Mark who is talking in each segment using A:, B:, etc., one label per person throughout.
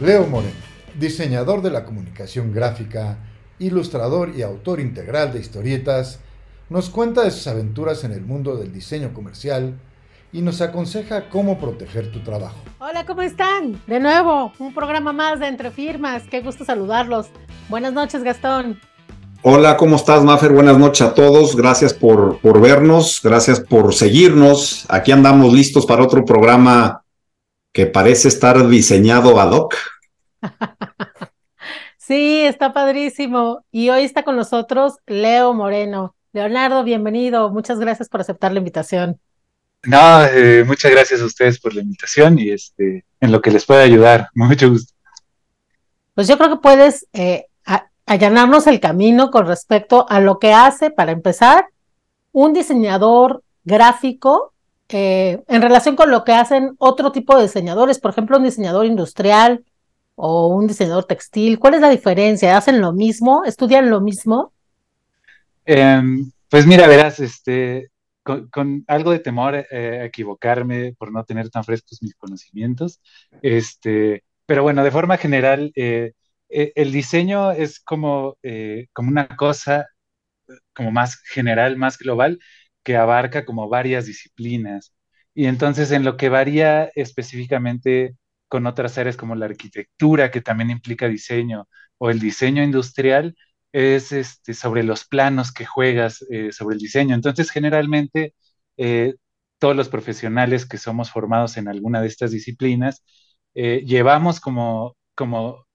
A: Leo Moreno, diseñador de la comunicación gráfica, ilustrador y autor integral de historietas, nos cuenta de sus aventuras en el mundo del diseño comercial y nos aconseja cómo proteger tu trabajo.
B: Hola, ¿cómo están? De nuevo, un programa más de Entre Firmas. Qué gusto saludarlos. Buenas noches, Gastón.
C: Hola, ¿cómo estás, Mafer? Buenas noches a todos. Gracias por, por vernos, gracias por seguirnos. Aquí andamos listos para otro programa que parece estar diseñado ad hoc.
B: sí, está padrísimo. Y hoy está con nosotros Leo Moreno. Leonardo, bienvenido. Muchas gracias por aceptar la invitación.
D: No, eh, muchas gracias a ustedes por la invitación y este, en lo que les pueda ayudar. Mucho gusto.
B: Pues yo creo que puedes eh, allanarnos el camino con respecto a lo que hace, para empezar, un diseñador gráfico eh, en relación con lo que hacen otro tipo de diseñadores, por ejemplo, un diseñador industrial o un diseñador textil. ¿Cuál es la diferencia? ¿Hacen lo mismo? ¿Estudian lo mismo?
D: Em, pues mira, verás, este, con, algo de temor eh, a equivocarme por no tener tan frescos mis conocimientos, este, pero bueno, de forma general, eh, el diseño es como, como una cosa como más general, más global, que abarca como varias disciplinas. Y entonces en lo que varía específicamente con otras áreas como la arquitectura, que también implica diseño, o el diseño industrial, es este, sobre los planos que juegas eh, sobre el diseño. Entonces, generalmente, eh, todos los profesionales que somos formados en alguna de estas disciplinas, eh, llevamos como, como,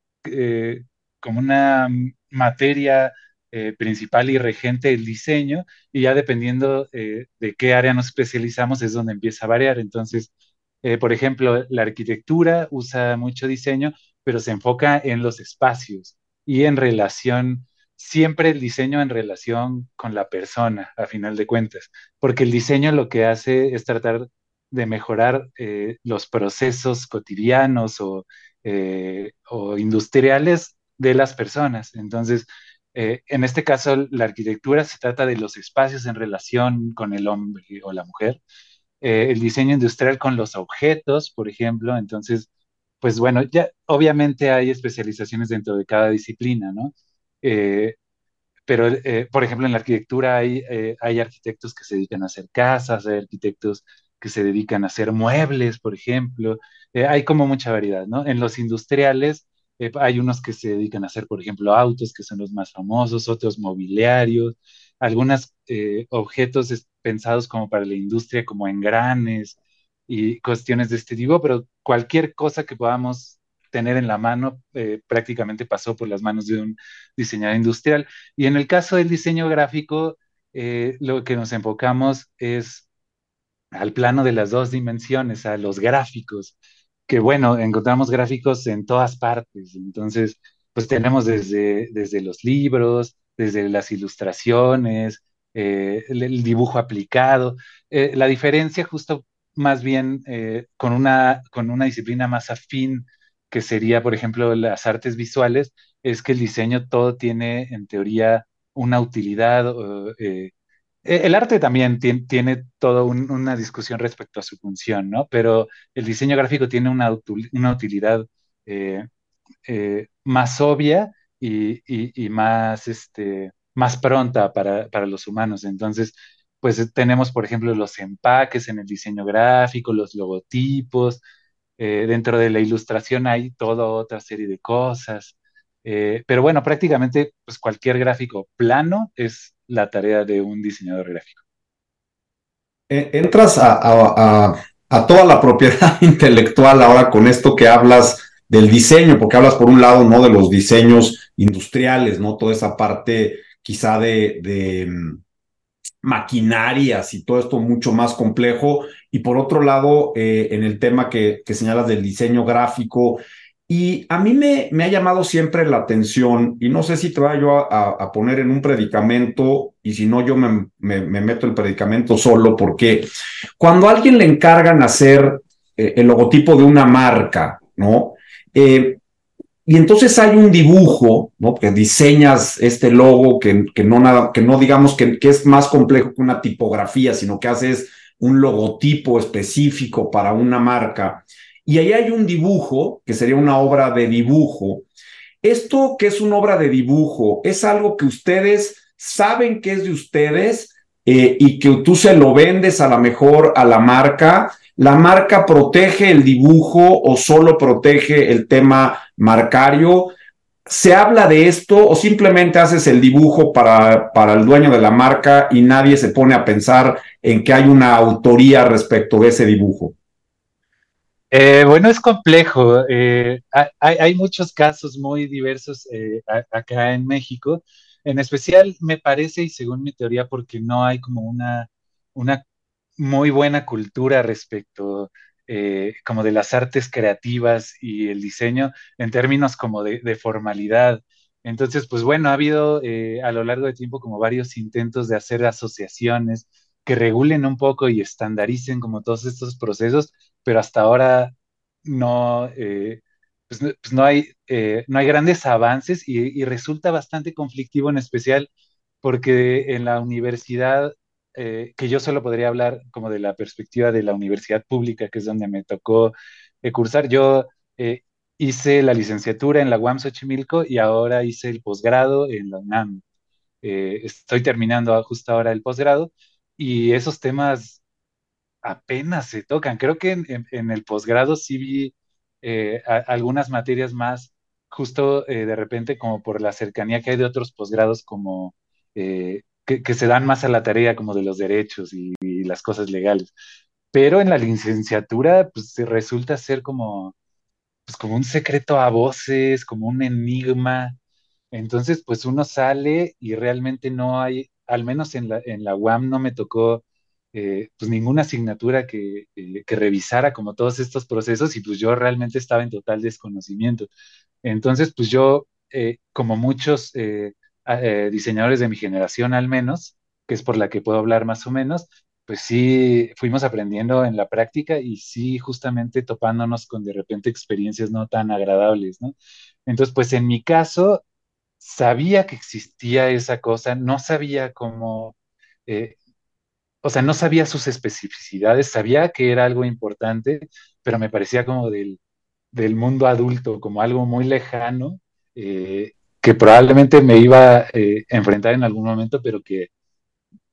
D: como una materia eh, principal y regente el diseño y ya dependiendo eh, de qué área nos especializamos es donde empieza a variar. Entonces, eh, por ejemplo, la arquitectura usa mucho diseño, pero se enfoca en los espacios y en relación, siempre el diseño en relación con la persona, a final de cuentas, porque el diseño lo que hace es tratar de mejorar los procesos cotidianos o, o industriales de las personas. Entonces, eh, en este caso, la arquitectura se trata de los espacios en relación con el hombre o la mujer. Eh, el diseño industrial con los objetos, por ejemplo. Entonces, pues bueno, ya obviamente hay especializaciones dentro de cada disciplina, ¿no? Eh, pero, por ejemplo, en la arquitectura hay, hay arquitectos que se dedican a hacer casas, hay arquitectos que se dedican a hacer muebles, por ejemplo. hay como mucha variedad, ¿no? En los industriales eh, hay unos que se dedican a hacer, por ejemplo, autos, que son los más famosos, otros mobiliarios, algunos eh, objetos pensados como para la industria, como engranes y cuestiones de este tipo, pero cualquier cosa que podamos tener en la mano eh, prácticamente pasó por las manos de un diseñador industrial. Y en el caso del diseño gráfico, lo que nos enfocamos es al plano de las dos dimensiones, a los gráficos que bueno, encontramos gráficos en todas partes. Entonces, pues tenemos desde, desde los libros, desde las ilustraciones, eh, el, dibujo aplicado. Eh, la diferencia justo más bien eh, con, una, con una disciplina más afín, que sería, por ejemplo, las artes visuales, es que el diseño todo tiene, en teoría, una utilidad el arte también tiene, toda una discusión respecto a su función, ¿no? Pero el diseño gráfico tiene una, utilidad eh, eh, más obvia y, más, este, más pronta para, los humanos. Entonces, pues tenemos, por ejemplo, los empaques en el diseño gráfico, los logotipos. dentro de la ilustración hay toda otra serie de cosas. pero bueno, prácticamente pues cualquier gráfico plano es la tarea de un diseñador gráfico.
C: Eh, entras a, toda la propiedad intelectual ahora con esto que hablas del diseño, porque hablas por un lado, ¿no? De los diseños industriales, ¿no? Toda esa parte quizá de, mm, maquinarias y todo esto mucho más complejo. Y por otro lado, eh, en el tema que, que señalas del diseño gráfico, y a mí me, me, ha llamado siempre la atención, y no sé si te voy yo a, poner en un predicamento, y si no, yo me, me, meto el predicamento solo, porque cuando a alguien le encargan hacer eh, el logotipo de una marca, ¿no? Eh, y entonces hay un dibujo, ¿no? Que diseñas este logo que, que no, nada, que no digamos que, que es más complejo que una tipografía, sino que haces un logotipo específico para una marca y ahí hay un dibujo, que sería una obra de dibujo. Esto que es una obra de dibujo, es algo que ustedes saben que es de ustedes eh, y que tú se lo vendes a la mejor a la marca. ¿La marca protege el dibujo o solo protege el tema marcario? ¿Se habla de esto o simplemente haces el dibujo para, para el dueño de la marca y nadie se pone a pensar en que hay una autoría respecto de ese dibujo?
D: Eh, bueno, es complejo. Eh, hay, muchos casos muy diversos eh, acá en México. En especial, me parece, y según mi teoría, porque no hay como una, muy buena cultura respecto como de las artes creativas y el diseño en términos como de, formalidad. Entonces, pues bueno, ha habido a lo largo de tiempo como varios intentos de hacer asociaciones que regulen un poco y estandaricen como todos estos procesos, pero hasta ahora no, eh, pues, pues no, hay, no hay grandes avances y, resulta bastante conflictivo en especial porque en la universidad eh, que yo solo podría hablar como de la perspectiva de la universidad pública, que es donde me tocó eh, cursar. Yo eh, hice la licenciatura en la UAM Xochimilco y ahora hice el posgrado en la UNAM. estoy terminando justo ahora el posgrado y esos temas apenas se tocan. Creo que en, el posgrado sí vi algunas materias más, justo de repente como por la cercanía que hay de otros posgrados como que, se dan más a la tarea como de los derechos y, las cosas legales. Pero en la licenciatura, pues resulta ser como, pues, como un secreto a voces, como un enigma. Entonces, pues uno sale y realmente no hay, al menos en la, en la UAM no me tocó eh, pues ninguna asignatura que, eh, que, revisara como todos estos procesos y pues yo realmente estaba en total desconocimiento. Entonces, pues yo, eh, como muchos eh, diseñadores de mi generación al menos, que es por la que puedo hablar más o menos, pues sí fuimos aprendiendo en la práctica y sí justamente topándonos con de repente experiencias no tan agradables, ¿no? Entonces, pues en mi caso, sabía que existía esa cosa, no sabía cómo, o sea, no sabía sus especificidades, sabía que era algo importante, pero me parecía como del, del mundo adulto, como algo muy lejano, eh, que probablemente me iba eh, a enfrentar en algún momento, pero que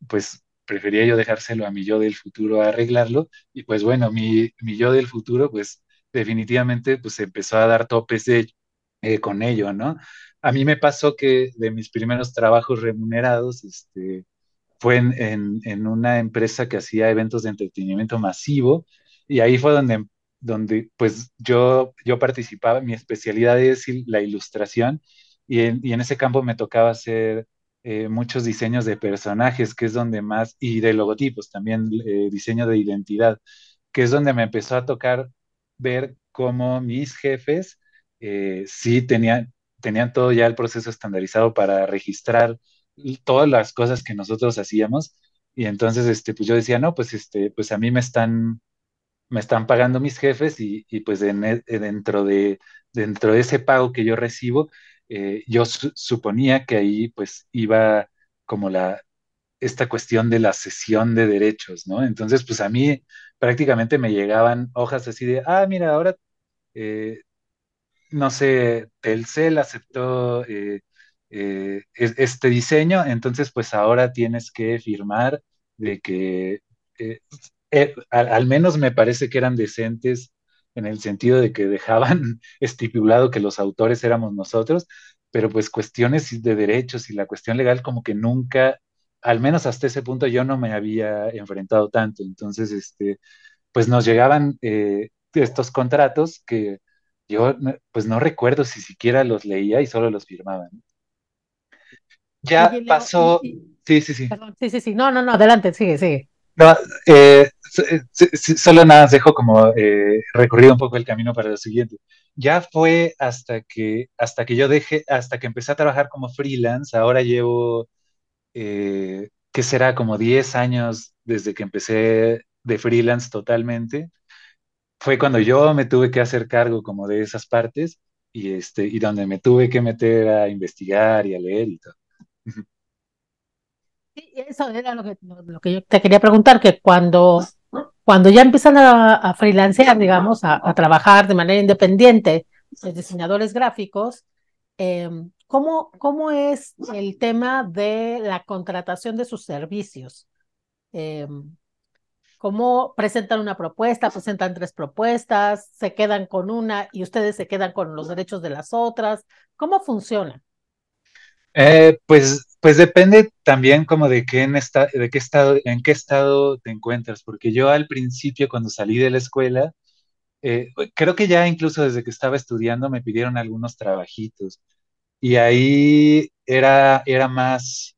D: pues prefería yo dejárselo a mi yo del futuro a arreglarlo. Y pues bueno, mi, mi yo del futuro pues definitivamente pues empezó a dar topes eh, con ello, ¿no? A mí me pasó que de mis primeros trabajos remunerados, este, fue en, en, una empresa que hacía eventos de entretenimiento masivo y ahí fue donde, donde pues yo, yo participaba, mi especialidad es la ilustración y en, ese campo me tocaba hacer eh, muchos diseños de personajes, que es donde más, y de logotipos, también eh, diseño de identidad, que es donde me empezó a tocar ver cómo mis jefes eh, sí tenían, tenían todo ya el proceso estandarizado para registrar todas las cosas que nosotros hacíamos. Y entonces, este, pues yo decía, no, pues, este, pues a mí me están, me están pagando mis jefes y, y pues dentro, de, dentro de ese pago que yo recibo, eh, yo suponía que ahí pues iba como la, esta cuestión de la cesión de derechos, ¿no? Entonces, pues a mí prácticamente me llegaban hojas así de, ah, mira, ahora, eh, no sé, Telcel aceptó eh, este diseño, entonces pues ahora tienes que firmar de que al menos me parece que eran decentes en el sentido de que dejaban estipulado que los autores éramos nosotros, pero pues cuestiones de derechos y la cuestión legal como que nunca, al menos hasta ese punto yo no me había enfrentado tanto. Entonces, este, pues nos llegaban eh, estos contratos que yo pues no recuerdo si siquiera los leía y solo los firmaba. Ya pasó... sí, sí, sí.
B: sí, sí, sí. No, no, no, adelante, sigue, sigue.
D: No, eh, solo nada, dejo como eh, recorrido un poco el camino para lo siguiente. Ya fue hasta que, hasta que yo dejé, hasta que empecé a trabajar como freelance, ahora llevo, eh, ¿qué será? Como 10 años desde que empecé de freelance totalmente. Fue cuando yo me tuve que hacer cargo como de esas partes y, este, y donde me tuve que meter a investigar y a leer y todo.
B: Sí, eso era lo que, yo te quería preguntar, que cuando cuando ya empiezan a, a freelancear, digamos, a, trabajar de manera independiente, los diseñadores gráficos, em, ¿cómo, ¿cómo es el tema de la contratación de sus servicios? Em, ¿Cómo presentan una propuesta? ¿Presentan tres propuestas? ¿Se quedan con una y ustedes se quedan con los derechos de las otras? ¿Cómo funciona?
D: Eh, pues, pues depende también como de qué, en de qué estado, en qué estado te encuentras, porque yo al principio cuando salí de la escuela, eh, creo que ya incluso desde que estaba estudiando me pidieron algunos trabajitos y ahí era, era más,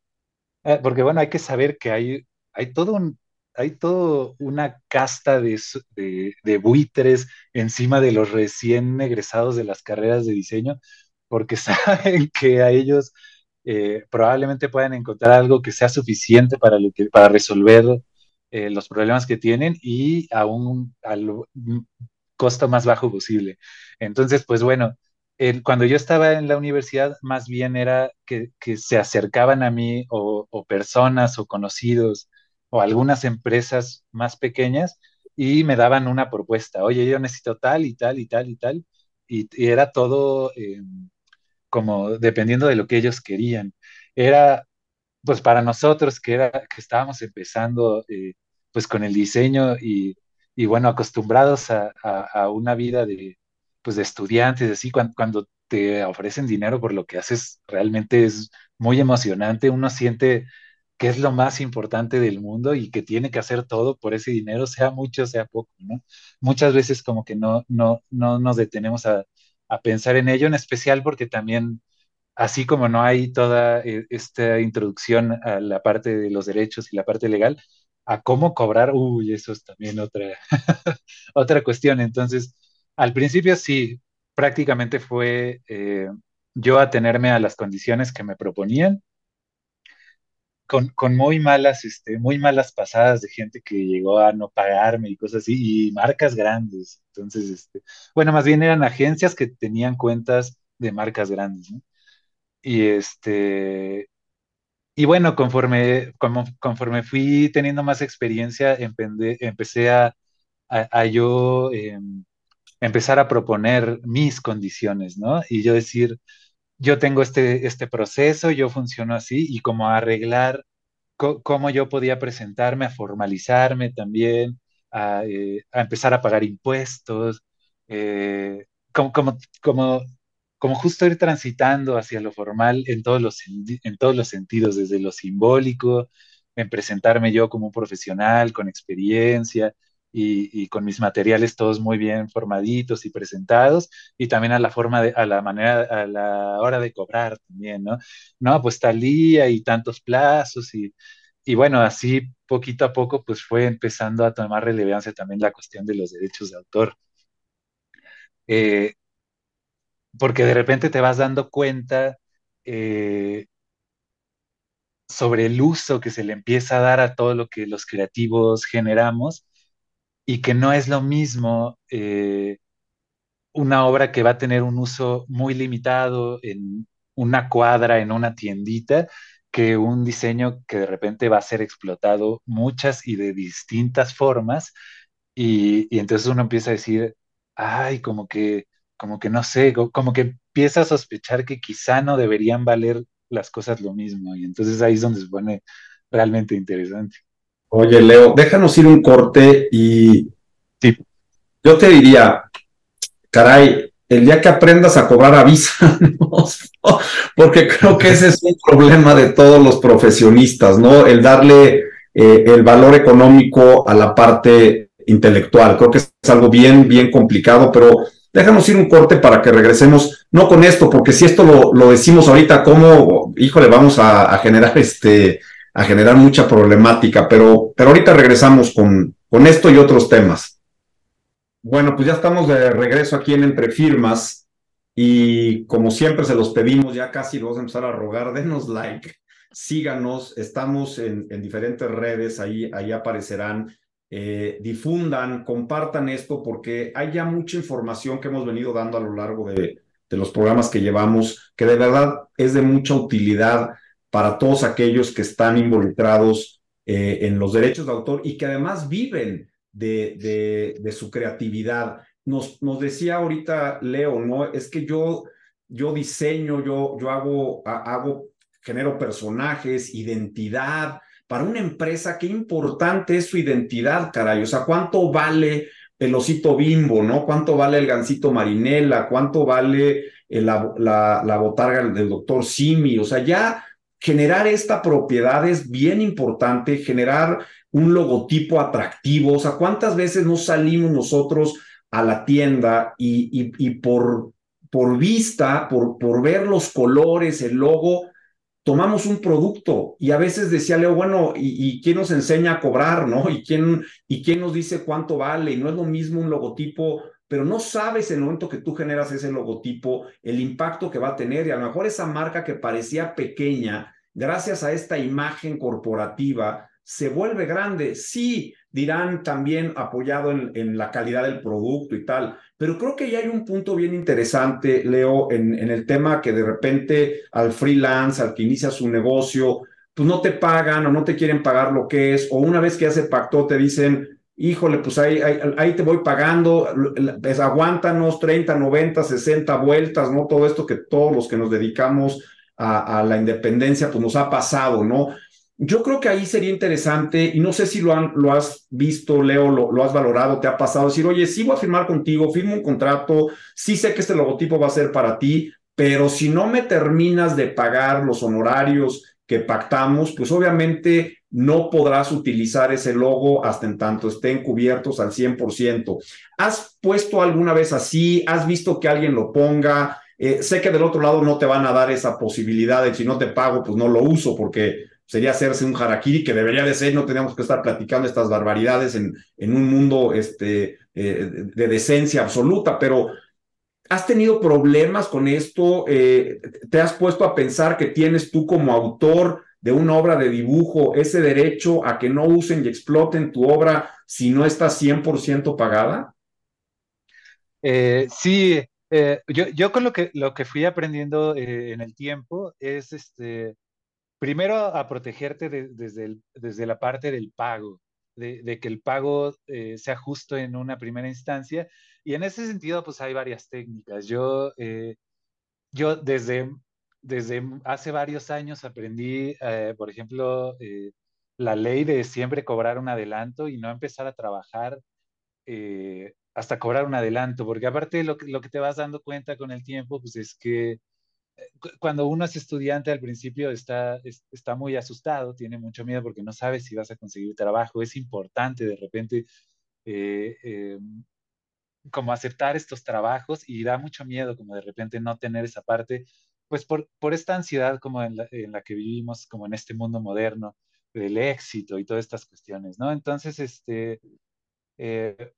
D: eh, porque bueno, hay que saber que hay, hay todo un, hay todo una casta de, de, buitres encima de los recién egresados de las carreras de diseño, porque saben que a ellos eh, probablemente puedan encontrar algo que sea suficiente para, para resolver eh, los problemas que tienen y a un al costo más bajo posible. Entonces, pues bueno, cuando yo estaba en la universidad, más bien era que, se acercaban a mí o, o, personas o conocidos o algunas empresas más pequeñas y me daban una propuesta. Oye, yo necesito tal y tal y tal y tal. Y, era todo... Como dependiendo de lo que ellos querían. Era, pues para nosotros que, era, que estábamos empezando eh, pues con el diseño y, y bueno, acostumbrados a, a, una vida de, pues de estudiantes, así, cuando, cuando te ofrecen dinero por lo que haces, realmente es muy emocionante, uno siente que es lo más importante del mundo y que tiene que hacer todo por ese dinero, sea mucho, sea poco, ¿no? Muchas veces como que no, no, no nos detenemos a, a pensar en ello, en especial porque también, así como no hay toda eh, esta introducción a la parte de los derechos y la parte legal, a cómo cobrar, uy, eso es también otra, otra cuestión. Entonces, al principio sí, prácticamente fue eh, yo atenerme a las condiciones que me proponían con, muy malas, este, muy malas pasadas de gente que llegó a no pagarme y cosas así, y marcas grandes. Entonces, este, bueno, más bien eran agencias que tenían cuentas de marcas grandes, ¿no? Y este, y bueno, conforme, conforme fui teniendo más experiencia, empecé a, a, yo em, empezar a proponer mis condiciones, ¿no? Y yo decir, yo tengo este, este proceso, yo funciono así, y como arreglar cómo yo podía presentarme, a formalizarme también, a, eh, empezar a pagar impuestos, eh, como, como, como, como, justo ir transitando hacia lo formal en todos los, en todos los sentidos, desde lo simbólico, en presentarme yo como un profesional con experiencia, y, con mis materiales todos muy bien formaditos y presentados, y también a la forma de, a la manera, a la hora de cobrar también, ¿no? No, pues tal día y tantos plazos, y, y bueno, así poquito a poco, pues fue empezando a tomar relevancia también la cuestión de los derechos de autor. Eh, porque de repente te vas dando cuenta eh, sobre el uso que se le empieza a dar a todo lo que los creativos generamos y que no es lo mismo eh, una obra que va a tener un uso muy limitado en una cuadra, en una tiendita, que un diseño que de repente va a ser explotado muchas y de distintas formas. Y, entonces uno empieza a decir, ay, como que, como que no sé, como que empieza a sospechar que quizá no deberían valer las cosas lo mismo. Y entonces ahí es donde se pone realmente interesante.
C: Oye, Leo, déjanos ir un corte y yo te diría, caray, el día que aprendas a cobrar, avísanos, porque creo que ese es un problema de todos los profesionistas, ¿no? El darle eh, el valor económico a la parte intelectual. Creo que es algo bien, bien complicado, pero déjanos ir un corte para que regresemos, no con esto, porque si esto lo, decimos ahorita, ¿cómo, híjole, vamos a generar este a generar mucha problemática, pero, pero ahorita regresamos con, con esto y otros temas. Bueno, pues ya estamos de regreso aquí en Entre Firmas y como siempre se los pedimos, ya casi vamos a empezar a rogar, denos like, síganos, estamos en, en diferentes redes, ahí, ahí aparecerán, eh, difundan, compartan esto porque hay ya mucha información que hemos venido dando a lo largo de, de los programas que llevamos, que de verdad es de mucha utilidad para todos aquellos que están involucrados eh, en los derechos de autor y que además viven de, de, su creatividad. Nos, nos decía ahorita Leo, ¿no? Es que yo, yo diseño, yo, yo hago, hago, genero personajes, identidad. Para una empresa, qué importante es su identidad, caray. O sea, ¿cuánto vale el osito bimbo, ¿no? ¿Cuánto vale el gancito marinela? ¿Cuánto vale la, la, la, botarga del doctor Simi? O sea, ya generar esta propiedad es bien importante, generar un logotipo atractivo. O sea, ¿cuántas veces no salimos nosotros a la tienda y, y, por, vista, por, ver los colores, el logo, tomamos un producto y a veces decía Leo, bueno, ¿y, quién nos enseña a cobrar, no? ¿Y quién, ¿Y quién nos dice cuánto vale? Y no es lo mismo un logotipo, pero no sabes en el momento que tú generas ese logotipo, el impacto que va a tener y a lo mejor esa marca que parecía pequeña, gracias a esta imagen corporativa, se vuelve grande. Sí, dirán también apoyado en, la calidad del producto y tal, pero creo que ya hay un punto bien interesante, Leo, en, el tema que de repente al freelance, al que inicia su negocio, pues no te pagan o no te quieren pagar lo que es, o una vez que ya se pactó te dicen, híjole, pues ahí, ahí, te voy pagando, pues aguántanos 30, 90, 60 vueltas, ¿no? Todo esto que todos los que nos dedicamos a, la independencia, pues nos ha pasado, ¿no? Yo creo que ahí sería interesante, y no sé si lo has visto, Leo, lo, has valorado, te ha pasado, decir, oye, sí voy a firmar contigo, firmo un contrato, sí sé que este logotipo va a ser para ti, pero si no me terminas de pagar los honorarios que pactamos, pues obviamente no podrás utilizar ese logo hasta en tanto estén cubiertos al 100%. ¿Has puesto alguna vez así? ¿Has visto que alguien lo ponga? Eh, sé que del otro lado no te van a dar esa posibilidad de si no te pago, pues no lo uso porque sería hacerse un harakiri que debería de ser, no tenemos que estar platicando estas barbaridades en, en un mundo este, eh, de decencia absoluta, pero ¿has tenido problemas con esto? Eh, ¿Te has puesto a pensar que tienes tú como autor de una obra de dibujo ese derecho a que no usen y exploten tu obra si no está 100% pagada?
D: Sí, yo, yo con lo que, lo que fui aprendiendo en el tiempo es este, primero a protegerte desde, desde la parte del pago, de, que el pago eh, sea justo en una primera instancia. Y en ese sentido, pues hay varias técnicas. Yo, eh, yo desde, desde hace varios años aprendí, eh, por ejemplo, la ley de siempre cobrar un adelanto y no empezar a trabajar hasta cobrar un adelanto, porque aparte lo, lo que te vas dando cuenta con el tiempo, pues es que cuando uno es estudiante al principio está, está muy asustado, tiene mucho miedo porque no sabe si vas a conseguir trabajo. Es importante de repente eh, eh, como aceptar estos trabajos y da mucho miedo como de repente no tener esa parte, pues por, por esta ansiedad como en la, en la que vivimos, como en este mundo moderno del éxito y todas estas cuestiones, ¿no? Entonces, este, eh,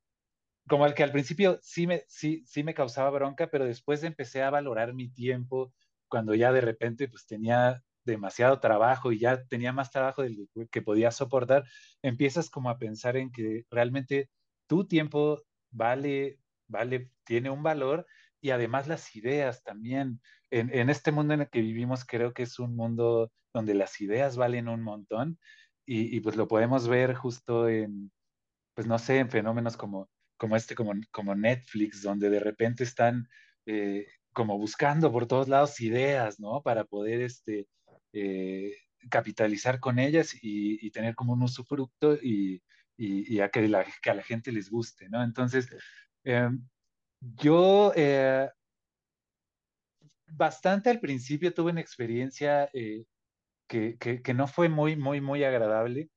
D: como el que al principio sí me, sí, sí me causaba bronca, pero después empecé a valorar mi tiempo, cuando ya de repente pues tenía demasiado trabajo y ya tenía más trabajo del que podía soportar, empiezas como a pensar en que realmente tu tiempo vale, vale, tiene un valor y además las ideas también. En, en, este mundo en el que vivimos creo que es un mundo donde las ideas valen un montón y, y pues lo podemos ver justo en, pues no sé, en fenómenos como, como este, como, como Netflix, donde de repente están eh, como buscando por todos lados ideas, ¿no? Para poder este, eh, capitalizar con ellas y, tener como un usufructo y, y, a que, la, que, a la gente les guste, ¿no? Entonces, em, yo eh, bastante al principio tuve una experiencia eh, que, que, no fue muy, muy, muy agradable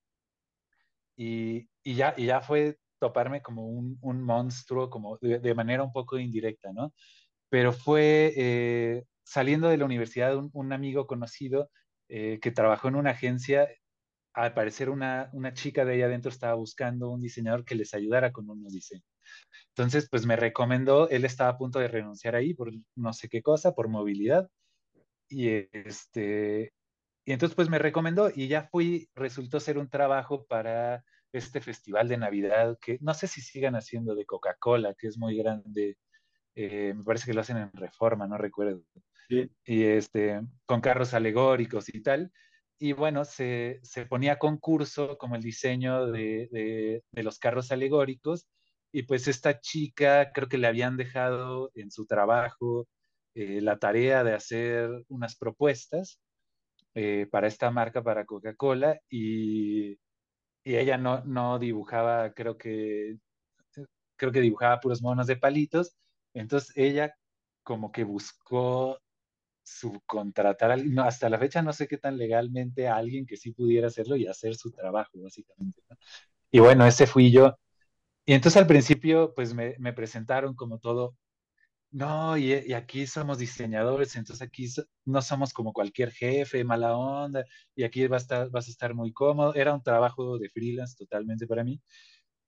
D: y, ya, y ya fue toparme como un, un monstruo, como de, manera un poco indirecta, ¿no? pero fue eh, saliendo de la universidad un, amigo conocido eh, que trabajó en una agencia, al parecer una, una chica de ahí adentro estaba buscando un diseñador que les ayudara con unos diseños. Entonces, pues me recomendó, él estaba a punto de renunciar ahí por no sé qué cosa, por movilidad. Y este, y entonces pues me recomendó y ya fui, resultó ser un trabajo para este festival de Navidad que no sé si sigan haciendo de Coca-Cola, que es muy grande eh, me parece que lo hacen en Reforma, no recuerdo. Y este, con carros alegóricos y tal. y bueno, se, se, ponía a concurso como el diseño de, de, de, los carros alegóricos y pues esta chica creo que le habían dejado en su trabajo eh, la tarea de hacer unas propuestas eh, para esta marca, para Coca-Cola y, y, ella no, no dibujaba, creo que, creo que dibujaba puros monos de palitos, entonces ella como que buscó subcontratar, no, hasta la fecha no sé qué tan legalmente a alguien que sí pudiera hacerlo y hacer su trabajo, básicamente. Y bueno, ese fui yo. Y entonces al principio, pues me, me presentaron como todo, no, y, y, aquí somos diseñadores, entonces aquí no somos como cualquier jefe, mala onda, y aquí vas a, estar, muy cómodo. Era un trabajo de freelance totalmente para mí.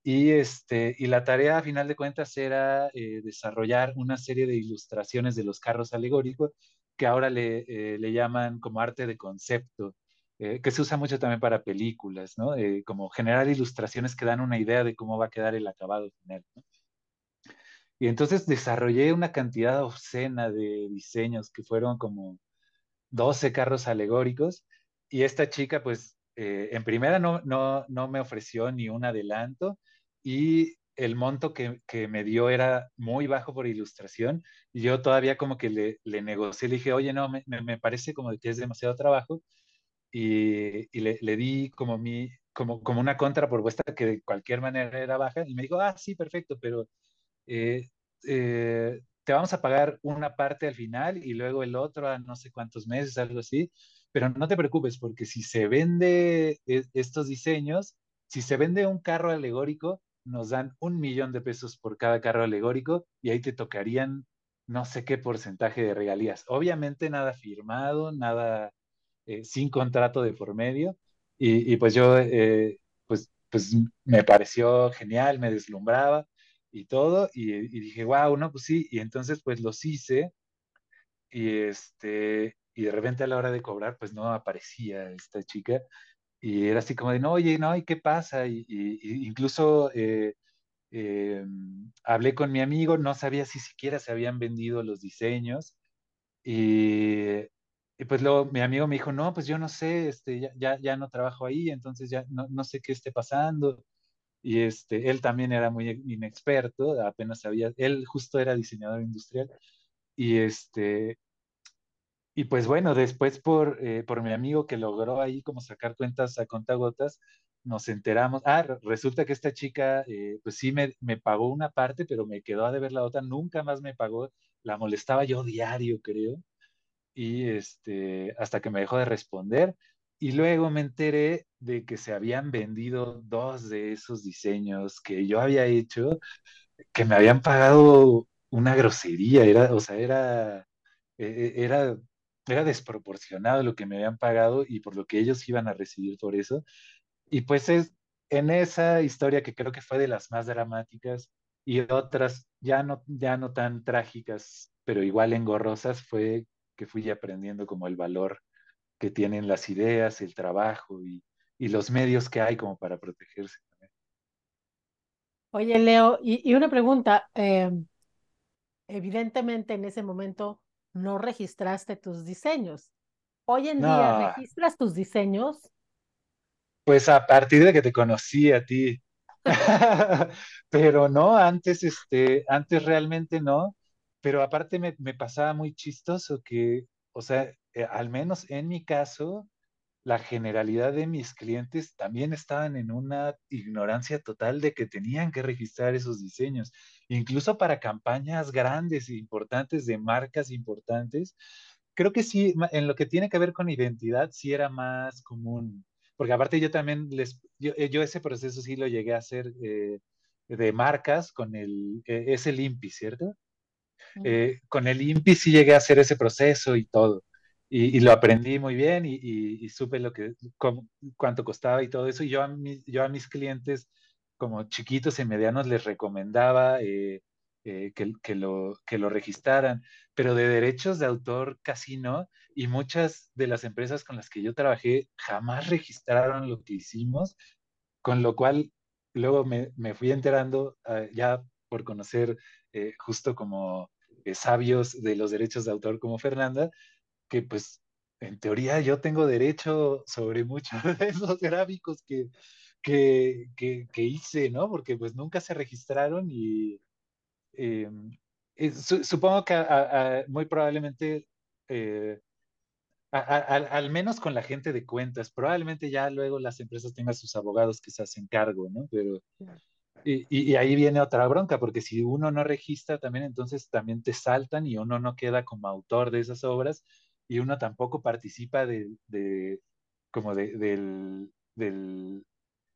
D: Y, este, y la tarea, a final de cuentas, era eh, desarrollar una serie de ilustraciones de los carros alegóricos que ahora le, eh, llaman como arte de concepto, eh, que se usa mucho también para películas, ¿no? Eh, como generar ilustraciones que dan una idea de cómo va a quedar el acabado final. Y entonces desarrollé una cantidad obscena de diseños que fueron como 12 carros alegóricos y esta chica pues eh, en primera no, no, no me ofreció ni un adelanto y el monto que, que, me dio era muy bajo por ilustración y yo todavía como que le, le negocié, le dije, oye, no, me, me, parece como que es demasiado trabajo y, y le, le, di como, mi, como, como una contrapropuesta que de cualquier manera era baja y me dijo, ah, sí, perfecto, pero eh, eh, te vamos a pagar una parte al final y luego el otro a no sé cuántos meses, algo así, pero no te preocupes porque si se vende estos diseños, si se vende un carro alegórico, nos dan un millón de pesos por cada carro alegórico y ahí te tocarían no sé qué porcentaje de regalías. Obviamente nada firmado, nada eh, sin contrato de por medio. Y, pues yo, pues, pues me pareció genial, me deslumbraba y todo. Y, y, dije, wow, no, pues sí. Y entonces pues los hice. Y este, y de repente a la hora de cobrar, pues no aparecía esta chica. Y era así como de, no, oye, no, ¿y qué pasa? Y, incluso eh, eh, hablé con mi amigo, no sabía si siquiera se habían vendido los diseños. Y, y, pues luego mi amigo me dijo, no, pues yo no sé, este, ya, ya, ya no trabajo ahí, entonces ya no, no, sé qué esté pasando. Y este, él también era muy inexperto, apenas sabía, él justo era diseñador industrial. Y este, y pues bueno, después por, eh, por mi amigo que logró ahí como sacar cuentas a contagotas, nos enteramos, ah, resulta que esta chica, eh, pues sí me, me, pagó una parte, pero me quedó a deber la otra, nunca más me pagó, la molestaba yo diario, creo, y este, hasta que me dejó de responder, y luego me enteré de que se habían vendido dos de esos diseños que yo había hecho, que me habían pagado una grosería, era, o sea, era, e, e, era era desproporcionado lo que me habían pagado y por lo que ellos iban a recibir por eso. Y pues es en esa historia que creo que fue de las más dramáticas y otras ya no, ya no tan trágicas, pero igual engorrosas, fue que fui aprendiendo como el valor que tienen las ideas, el trabajo y, y los medios que hay como para protegerse. También.
B: Oye, Leo, y, y una pregunta. Eh, evidentemente en ese momento no registraste tus diseños. Hoy en
D: No,
B: día, ¿registras tus diseños?
D: pues a partir de que te conocí a ti. Pero no, antes, este, antes realmente no. Pero aparte me, me pasaba muy chistoso que, o sea, eh, al menos en mi caso, la generalidad de mis clientes también estaban en una ignorancia total de que tenían que registrar esos diseños, incluso para campañas grandes e importantes de marcas importantes. Creo que sí, en lo que tiene que ver con identidad, sí era más común, porque aparte yo también les, yo, eh, ese proceso sí lo llegué a hacer eh, de marcas con el, eh, es el ¿cierto? Eh, con el INPI sí llegué a hacer ese proceso y todo. Y, lo aprendí muy bien y, supe lo que, cómo- cuánto costaba y todo eso. Y yo a, mi- yo a mis clientes, como chiquitos y medianos, les recomendaba eh, eh, que, que lo, que lo registraran. Pero de derechos de autor casi no. Y muchas de las empresas con las que yo trabajé jamás registraron lo que hicimos con lo cual luego me, me fui enterando uh, ya por conocer eh, justo como eh, sabios de los derechos de autor como Fernanda, que pues en teoría yo tengo derecho sobre muchos de esos gráficos que, que, que, hice, ¿no? Porque pues nunca se registraron y eh, supongo que muy probablemente, al menos con la gente de cuentas, probablemente ya luego las empresas tengan sus abogados que se hacen cargo, ¿no? Pero, y, y, ahí viene otra bronca, porque si uno no registra también, entonces también te saltan y uno no queda como autor de esas obras y uno tampoco participa de, de como de, del, del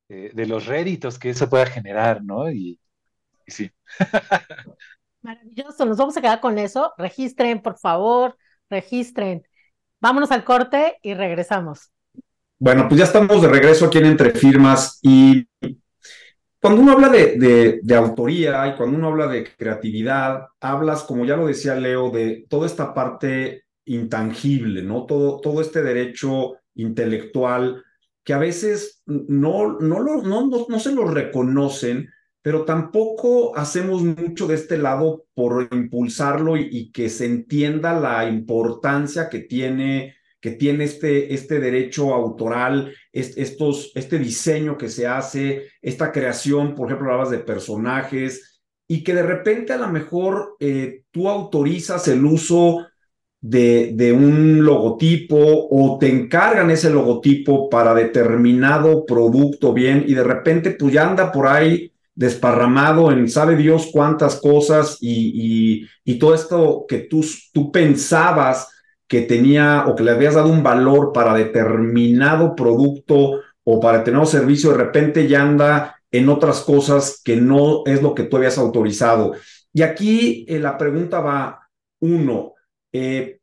D: eh, de los réditos que eso pueda generar, ¿no? Y, y sí.
B: Maravilloso, nos vamos a quedar con eso. Registren, por favor, registren. Vámonos al corte y regresamos.
C: Bueno, pues ya estamos de regreso aquí en Entre Firmas y cuando uno habla de, autoría y cuando uno habla de creatividad, hablas, como ya lo decía Leo, de toda esta parte intangible, ¿no? Todo, todo este derecho intelectual que a veces no, no, lo, no, no, no se lo reconocen pero tampoco hacemos mucho de este lado por impulsarlo y, que se entienda la importancia que tiene, que tiene este, este derecho autoral, estos, este diseño que se hace, esta creación, por ejemplo, hablabas de personajes, y que de repente a lo mejor eh, tú autorizas el uso de, de, un logotipo o te encargan ese logotipo para determinado producto bien y de repente pues ya anda por ahí desparramado en sabe Dios cuántas cosas y, y, todo esto que tú, tú pensabas que tenía o que le habías dado un valor para determinado producto o para determinado servicio, de repente ya anda en otras cosas que no es lo que tú habías autorizado. Y aquí eh, la pregunta va, uno, eh,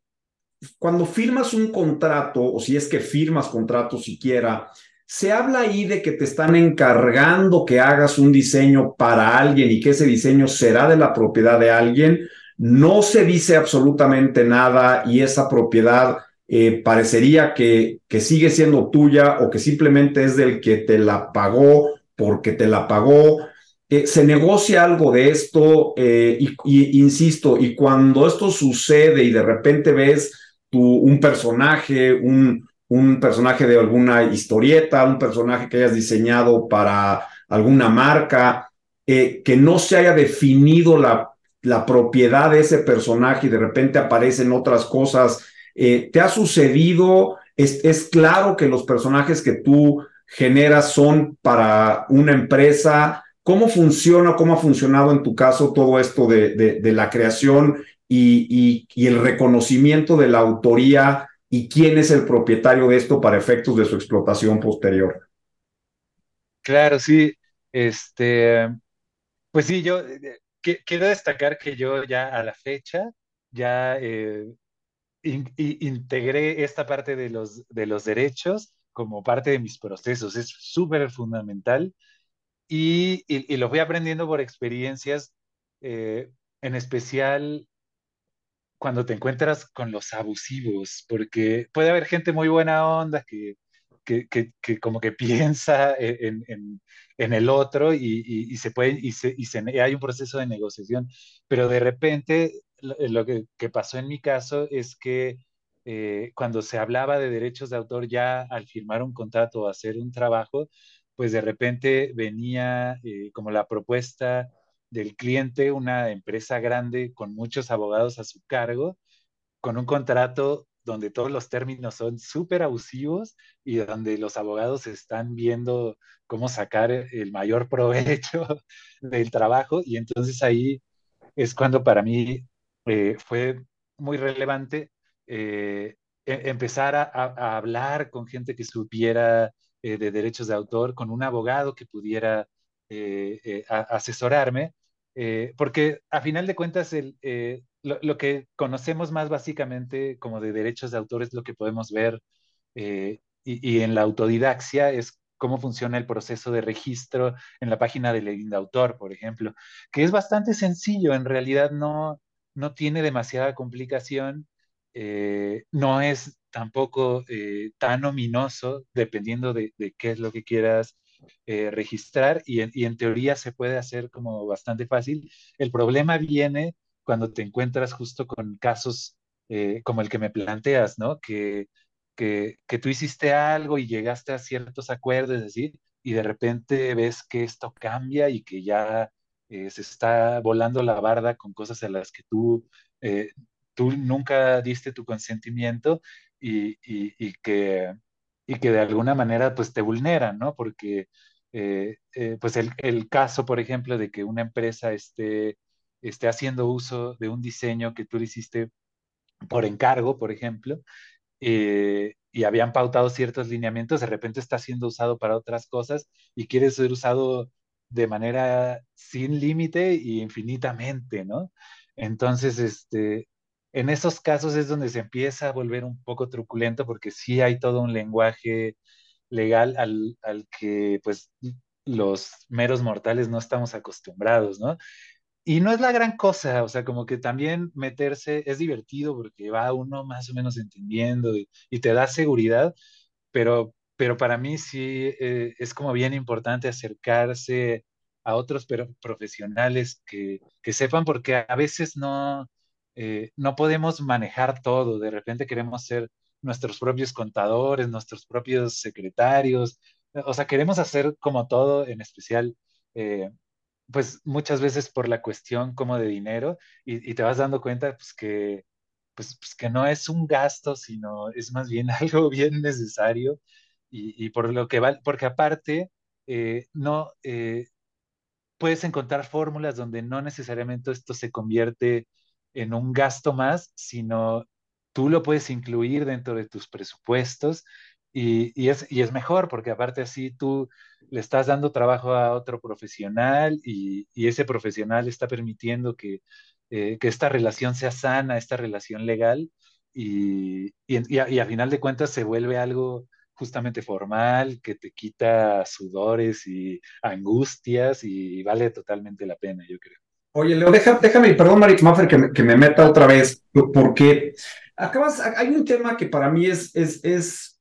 C: cuando firmas un contrato, o si es que firmas contrato siquiera, se habla ahí de que te están encargando que hagas un diseño para alguien y que ese diseño será de la propiedad de alguien. No se dice absolutamente nada y esa propiedad eh, parecería que, que sigue siendo tuya o que simplemente es del que te la pagó porque te la pagó. Eh, se negocia algo de esto eh, y, insisto, y cuando esto sucede y de repente ves un personaje, un, un personaje de alguna historieta, un personaje que hayas diseñado para alguna marca, que no se haya definido la, la, propiedad de ese personaje y de repente aparecen otras cosas. Eh, ¿Te ha sucedido? Es, es, claro que los personajes que tú generas son para una empresa. ¿Cómo funciona, cómo ha funcionado en tu caso todo esto de, de, la creación y, y, y el reconocimiento de la autoría y quién es el propietario de esto para efectos de su explotación posterior.
D: Claro, sí. Este, pues sí, yo quiero destacar que yo ya a la fecha ya eh, integré esta parte de los, de los derechos como parte de mis procesos. Es súper fundamental y, y, lo voy aprendiendo por experiencias, eh, en especial cuando te encuentras con los abusivos, porque puede haber gente muy buena onda que, que, que, como que piensa en, en, en el otro y, y, se puede, y, se, y se, hay un proceso de negociación, pero de repente lo, que, que, pasó en mi caso es que eh, cuando se hablaba de derechos de autor ya al firmar un contrato o hacer un trabajo, pues de repente venía eh, como la propuesta del cliente, una empresa grande con muchos abogados a su cargo, con un contrato donde todos los términos son súper abusivos y donde los abogados están viendo cómo sacar el mayor provecho del trabajo. Y entonces ahí es cuando para mí eh, fue muy relevante eh, e-, empezar a, hablar con gente que supiera eh, de derechos de autor, con un abogado que pudiera asesorarme porque a final de cuentas eh, lo, que conocemos más básicamente como de derechos de autor es lo que podemos ver eh, y, en la autodidaxia es cómo funciona el proceso de registro en la página de ley de autor, por ejemplo, que es bastante sencillo, en realidad no, no tiene demasiada complicación, no es tampoco tan ominoso dependiendo de, de, qué es lo que quieras eh, registrar y en, teoría se puede hacer como bastante fácil. El problema viene cuando te encuentras justo con casos eh, como el que me planteas, ¿no? Que, que, que tú hiciste algo y llegaste a ciertos acuerdos, es decir, y de repente ves que esto cambia y que ya eh, se está volando la barda con cosas a las que tú, eh, tú nunca diste tu consentimiento y, y, que, y que de alguna manera pues te vulneran, ¿no? Porque pues el, el, caso, por ejemplo, de que una empresa esté, esté haciendo uso de un diseño que tú le hiciste por encargo, por ejemplo, eh, y habían pautado ciertos lineamientos, de repente está siendo usado para otras cosas y quiere ser usado de manera sin límite y infinitamente, ¿no? Entonces, este, en esos casos es donde se empieza a volver un poco truculento porque sí hay todo un lenguaje legal al, al que pues los meros mortales no estamos acostumbrados, ¿no? Y no es la gran cosa, o sea, como que también meterse es divertido porque va uno más o menos entendiendo y, te da seguridad, pero, pero para mí sí eh, es como bien importante acercarse a otros profesionales que, que sepan porque a veces no, eh, no podemos manejar todo, de repente queremos ser nuestros propios contadores, nuestros propios secretarios, o sea, queremos hacer como todo, en especial eh, pues muchas veces por la cuestión como de dinero y, te vas dando cuenta pues que, pues, pues, que no es un gasto, sino es más bien algo bien necesario y, por lo que va, porque aparte eh, no eh, puedes encontrar fórmulas donde no necesariamente esto se convierte en un gasto más, sino tú lo puedes incluir dentro de tus presupuestos y, es, y es mejor porque aparte así tú le estás dando trabajo a otro profesional y, ese profesional está permitiendo que, eh, que, esta relación sea sana, esta relación legal y, y, a, final de cuentas se vuelve algo justamente formal, que te quita sudores y angustias y vale totalmente la pena, yo creo.
C: Oye, Leo, déjame, perdón, Marik Maffer, que que me meta otra vez, porque acabas, hay un tema que para mí es, es, es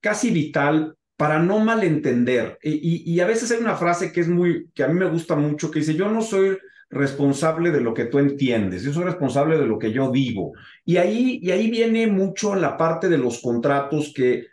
C: casi vital para no malentender. Y, y, a veces hay una frase que es muy, que a mí me gusta mucho, que dice, yo no soy responsable de lo que tú entiendes, yo soy responsable de lo que yo digo. Y ahí, y ahí viene mucho la parte de los contratos que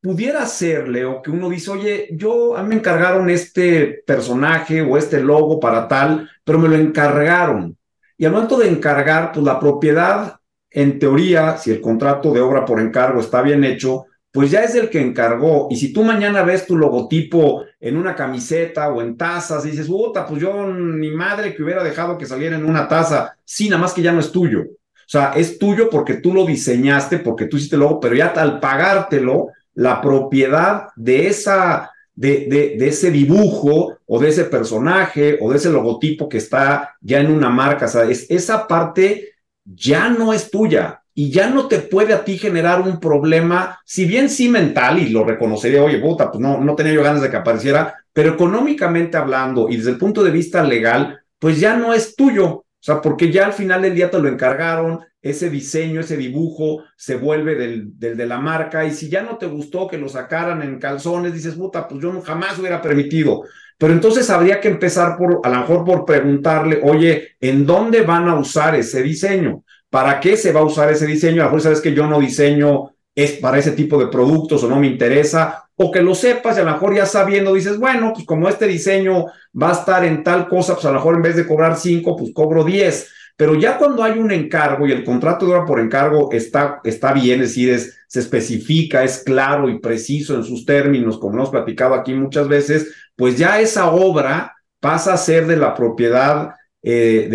C: pudiera ser, Leo, que uno dice, oye, yo, a mí me encargaron este personaje o este logo para tal, pero me lo encargaron. Y al momento de encargar, pues la propiedad, en teoría, si el contrato de obra por encargo está bien hecho, pues ya es el que encargó. Y si tú mañana ves tu logotipo en una camiseta o en tazas y dices, puta, pues yo ni madre que hubiera dejado que saliera en una taza. Sí, nada más que ya no es tuyo. O sea, es tuyo porque tú lo diseñaste, porque tú hiciste el logo, pero ya al pagártelo, la propiedad de esa, de, de, ese dibujo o de ese personaje o de ese logotipo que está ya en una marca, o sea, es, esa parte ya no es tuya y ya no te puede a ti generar un problema, si bien sí mental, y lo reconocería, oye, puta, pues no, no tenía yo ganas de que apareciera, pero económicamente hablando y desde el punto de vista legal, pues ya no es tuyo. O sea, porque ya al final del día te lo encargaron, ese diseño, ese dibujo se vuelve del, del, de la marca, y si ya no te gustó que lo sacaran en calzones, dices, puta, pues yo jamás hubiera permitido. Pero entonces habría que empezar por, a lo mejor por preguntarle, oye, ¿en dónde van a usar ese diseño? ¿Para qué se va a usar ese diseño? A lo mejor sabes que yo no diseño es para ese tipo de productos o no me interesa, o que lo sepas y a lo mejor ya sabiendo dices, bueno, pues como este diseño va a estar en tal cosa, pues a lo mejor en vez de cobrar cinco, pues cobro diez. Pero ya cuando hay un encargo y el contrato de obra por encargo está, está bien, es decir, se especifica, es claro y preciso en sus términos, como hemos platicado aquí muchas veces, pues ya esa obra pasa a ser de la propiedad eh,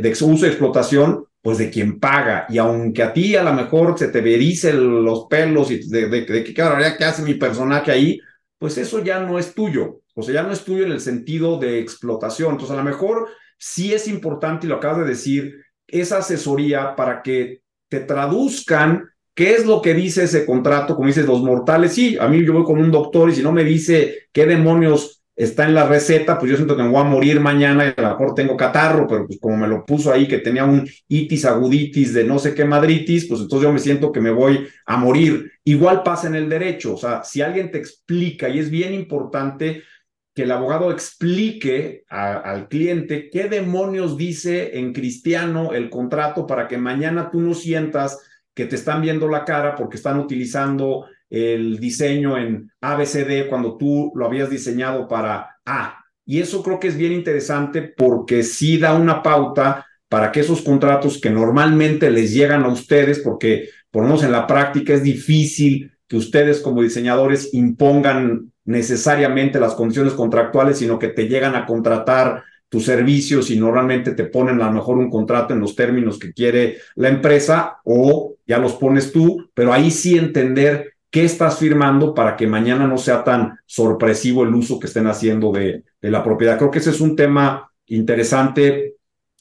C: de uso y explotación pues de quien paga. Y aunque a ti a lo mejor se te vericen los pelos y de, de, de, qué hace mi personaje ahí, pues eso ya no es tuyo. O sea, ya no es tuyo en el sentido de explotación. Entonces, a lo mejor sí es importante, y lo acabas de decir, esa asesoría para que te traduzcan qué es lo que dice ese contrato, como dices, los mortales. Sí, a mí yo voy con un doctor y si no me dice qué demonios está en la receta, pues yo siento que me voy a morir mañana y a lo mejor tengo catarro, pero pues como me lo puso ahí que tenía un itis aguditis de no sé qué madritis, pues entonces yo me siento que me voy a morir. Igual pasa en el derecho, o sea, si alguien te explica, y es bien importante que el abogado explique al cliente qué demonios dice en cristiano el contrato para que mañana tú no sientas que te están viendo la cara porque están utilizando el diseño en ABCD cuando tú lo habías diseñado para A. Y eso creo que es bien interesante porque sí da una pauta para que esos contratos que normalmente les llegan a ustedes, porque por lo menos en la práctica es difícil que ustedes como diseñadores impongan necesariamente las condiciones contractuales, sino que te llegan a contratar tus servicios y normalmente te ponen a lo mejor un contrato en los términos que quiere la empresa o ya los pones tú, pero ahí sí entender qué estás firmando para que mañana no sea tan sorpresivo el uso que estén haciendo de, de la propiedad. Creo que ese es un tema interesante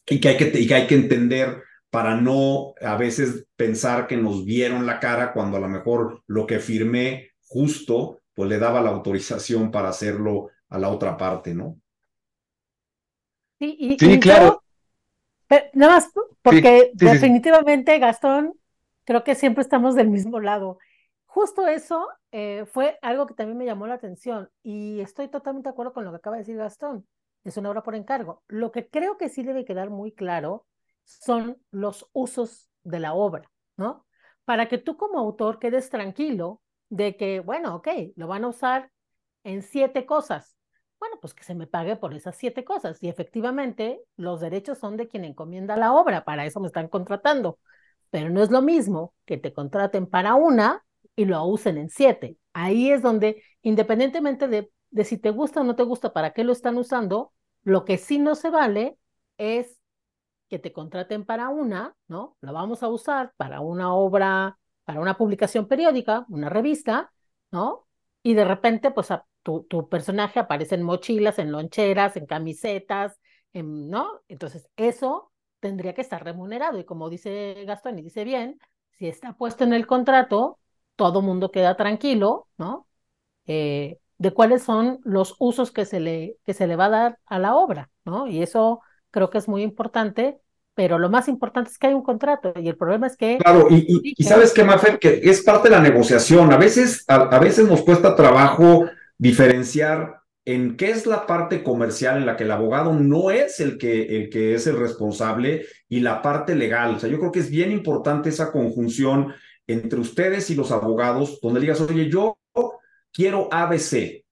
C: y que hay que, y que, hay que entender para no a veces pensar que nos vieron la cara cuando a lo mejor lo que firmé justo pues le daba la autorización para hacerlo a la otra parte, ¿no?
B: Sí, y, claro. nada más porque definitivamente, Gastón, creo que siempre estamos del mismo lado. Justo eso eh, fue algo que también me llamó la atención y estoy totalmente de acuerdo con lo que acaba de decir Gastón. Es una obra por encargo. Lo que creo que sí debe quedar muy claro son los usos de la obra, ¿no? Para que tú como autor quedes tranquilo de que, bueno, ok, lo van a usar en siete cosas, bueno, pues que se me pague por esas siete cosas. Y efectivamente, los derechos son de quien encomienda la obra, para eso me están contratando. Pero no es lo mismo que te contraten para una y lo usen en siete. Ahí es donde, independientemente de, de si te gusta o no te gusta, para qué lo están usando, lo que sí no se vale es que te contraten para una, ¿no? Lo vamos a usar para una obra, para una publicación periódica, una revista, ¿no? Y de repente, pues a, tu, personaje aparece en mochilas, en loncheras, en camisetas, ¿no? Entonces, eso tendría que estar remunerado. Y como dice Gastón y dice bien, si está puesto en el contrato, todo mundo queda tranquilo, ¿no? Eh, de cuáles son los usos que se, le, que se le va a dar a la obra, ¿no? Y eso creo que es muy importante, pero lo más importante es que hay un contrato y el problema es que...
C: Claro, y, y, sabes qué, Mafer, que es parte de la negociación. A veces, a veces nos cuesta trabajo diferenciar en qué es la parte comercial en la que el abogado no es el que, el que es el responsable y la parte legal. O sea, yo creo que es bien importante esa conjunción entre ustedes y los abogados, donde digas, oye, yo quiero ABC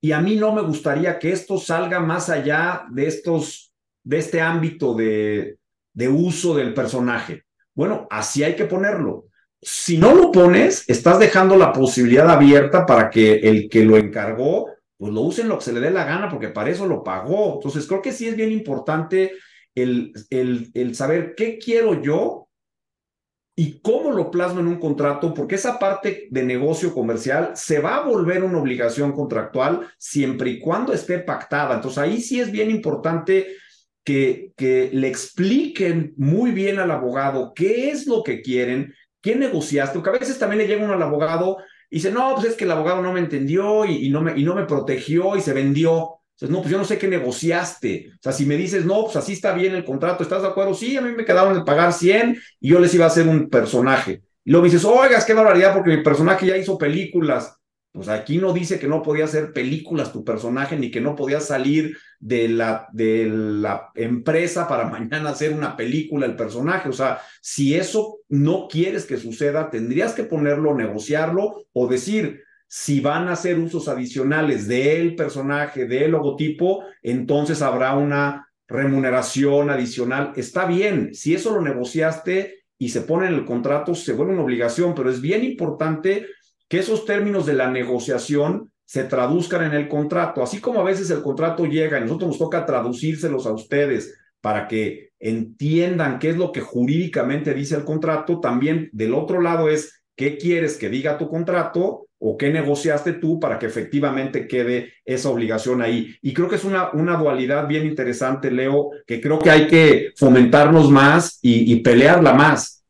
C: y a mí no me gustaría que esto salga más allá de estos, de este ámbito de, de uso del personaje. Bueno, así hay que ponerlo si no lo pones, estás dejando la posibilidad abierta para que el que lo encargó, pues lo use en lo que se le dé la gana, porque para eso lo pagó. Entonces, creo que sí es bien importante el, el, el saber qué quiero yo y cómo lo plasmo en un contrato, porque esa parte de negocio comercial se va a volver una obligación contractual siempre y cuando esté pactada. Entonces, ahí sí es bien importante que, le expliquen muy bien al abogado qué es lo que quieren, ¿Qué negociaste? Porque a veces también le llega uno al abogado y dice, no, pues es que el abogado no me entendió y no me protegió y se vendió. Entonces, no, pues yo no sé qué negociaste. O sea, si me dices, no, pues así está bien el contrato, ¿estás de acuerdo? Sí, a mí me quedaron de pagar 100 y yo les iba a hacer un personaje. Y luego me dices, oigas, qué barbaridad, porque mi personaje ya hizo películas. Pues aquí no dice que no podía hacer películas tu personaje, ni que no podía salir de la, de la empresa para mañana hacer una película el personaje. O sea, si eso no quieres que suceda, tendrías que ponerlo, negociarlo o decir, si van a hacer usos adicionales del personaje, del logotipo, entonces habrá una remuneración adicional. Está bien, si eso lo negociaste y se pone en el contrato, se vuelve una obligación, pero es bien importante que esos términos de la negociación se traduzcan en el contrato, así como a veces el contrato llega y nosotros nos toca traducírselos a ustedes para que entiendan qué es lo que jurídicamente dice el contrato, también del otro lado es qué quieres que diga tu contrato o qué negociaste tú para que efectivamente quede esa obligación ahí. Y creo que es una, una dualidad bien interesante, Leo, que creo que hay que fomentarnos más y, pelearla más.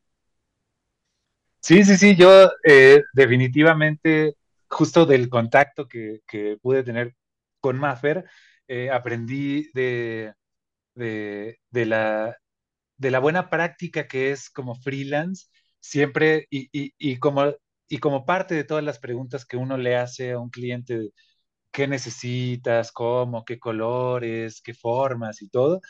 D: Sí, sí, sí, yo eh, definitivamente, justo del contacto que, pude tener con Maffer, eh, aprendí de, de, la, de la buena práctica que es como freelance, siempre y, y, como, y como parte de todas las preguntas que uno le hace a un cliente, qué necesitas, cómo, qué colores, qué formas y todo,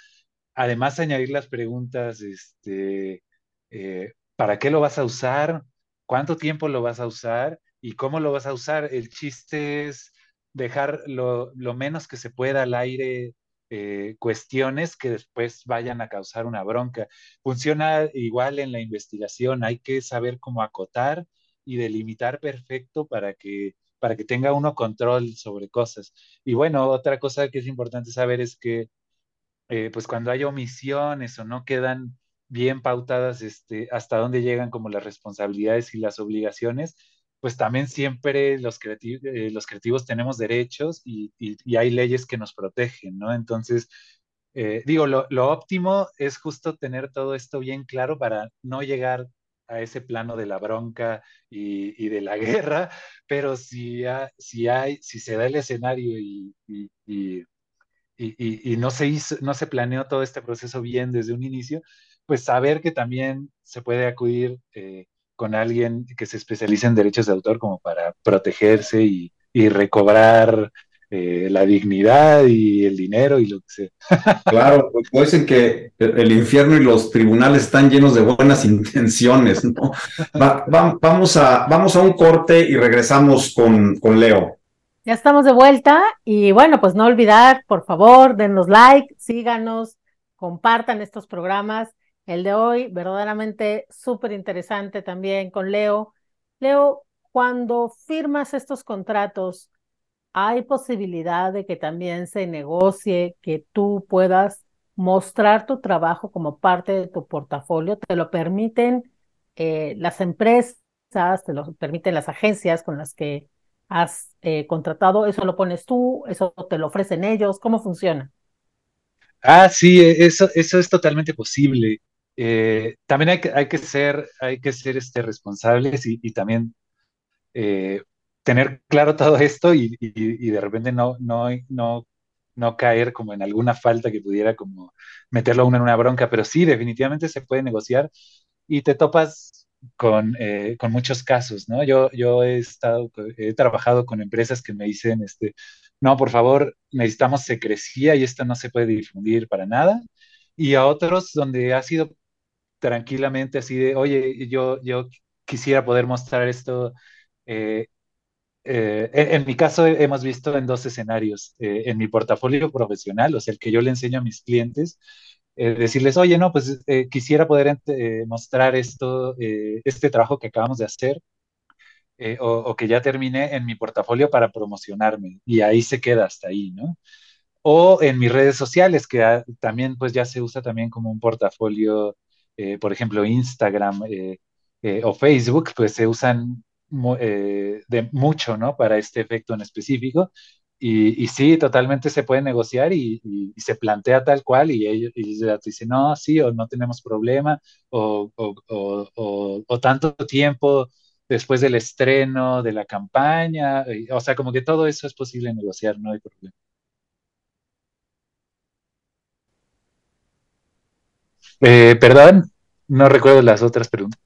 D: además añadir las preguntas, este, eh, para qué lo vas a usar, cuánto tiempo lo vas a usar y cómo lo vas a usar. El chiste es dejar lo, menos que se pueda al aire eh, cuestiones que después vayan a causar una bronca. Funciona igual en la investigación, hay que saber cómo acotar y delimitar perfecto para que, para que tenga uno control sobre cosas. Y bueno, otra cosa que es importante saber es que eh, pues cuando hay omisiones o no quedan bien pautadas este, hasta dónde llegan como las responsabilidades y las obligaciones, pues también siempre los, eh, los creativos tenemos derechos y, hay leyes que nos protegen, ¿no? Entonces, eh, digo, lo, óptimo es justo tener todo esto bien claro para no llegar a ese plano de la bronca y, de la guerra, pero si, si, hay, si se da el escenario y, y, no, se hizo, no se planeó todo este proceso bien desde un inicio, pues saber que también se puede acudir eh, con alguien que se especialice en derechos de autor como para protegerse y, recobrar eh, la dignidad y el dinero y lo que sea.
C: Claro, pues dicen que el infierno y los tribunales están llenos de buenas intenciones, ¿no? vamos, a, vamos a un corte y regresamos con, con Leo.
B: Ya estamos de vuelta y bueno, pues no olvidar, por favor, denos like, síganos, compartan estos programas el de hoy, verdaderamente súper interesante también con Leo. Leo, cuando firmas estos contratos, ¿hay posibilidad de que también se negocie, que tú puedas mostrar tu trabajo como parte de tu portafolio? ¿Te lo permiten eh, las empresas, te lo permiten las agencias con las que has eh, contratado? ¿Eso lo pones tú? ¿Eso te lo ofrecen ellos? ¿Cómo funciona?
D: Ah, sí, eso, eso es totalmente posible. Eh, también hay que, hay que ser, hay que ser este, responsables y, también eh, tener claro todo esto y, de repente no, no, no, no caer como en alguna falta que pudiera como meterlo uno en una bronca, pero sí, definitivamente se puede negociar y te topas con, eh, con muchos casos, ¿no? Yo, yo he estado, he trabajado con empresas que me dicen, este, no, por favor, necesitamos secrecía y esto no se puede difundir para nada. Y a otros donde ha sido tranquilamente así de, oye, yo, yo quisiera poder mostrar esto. Eh, eh, en, mi caso hemos visto en dos escenarios, eh, en mi portafolio profesional, o sea, el que yo le enseño a mis clientes, decirles, oye, no, pues quisiera poder mostrar esto, este trabajo que acabamos de hacer, o, o, que ya terminé en mi portafolio para promocionarme, y ahí se queda hasta ahí, ¿no? O en mis redes sociales, que ah, también pues ya se usa también como un portafolio eh, por ejemplo, Instagram eh, eh, o Facebook, pues se usan de mucho, ¿no? Para este efecto en específico. Y, sí, totalmente se puede negociar y, se plantea tal cual y ellos, dicen, no, sí, o no tenemos problema, o, o, tanto tiempo después del estreno de la campaña, o sea, como que todo eso es posible negociar, no hay problema. Eh, perdón, no recuerdo las otras preguntas.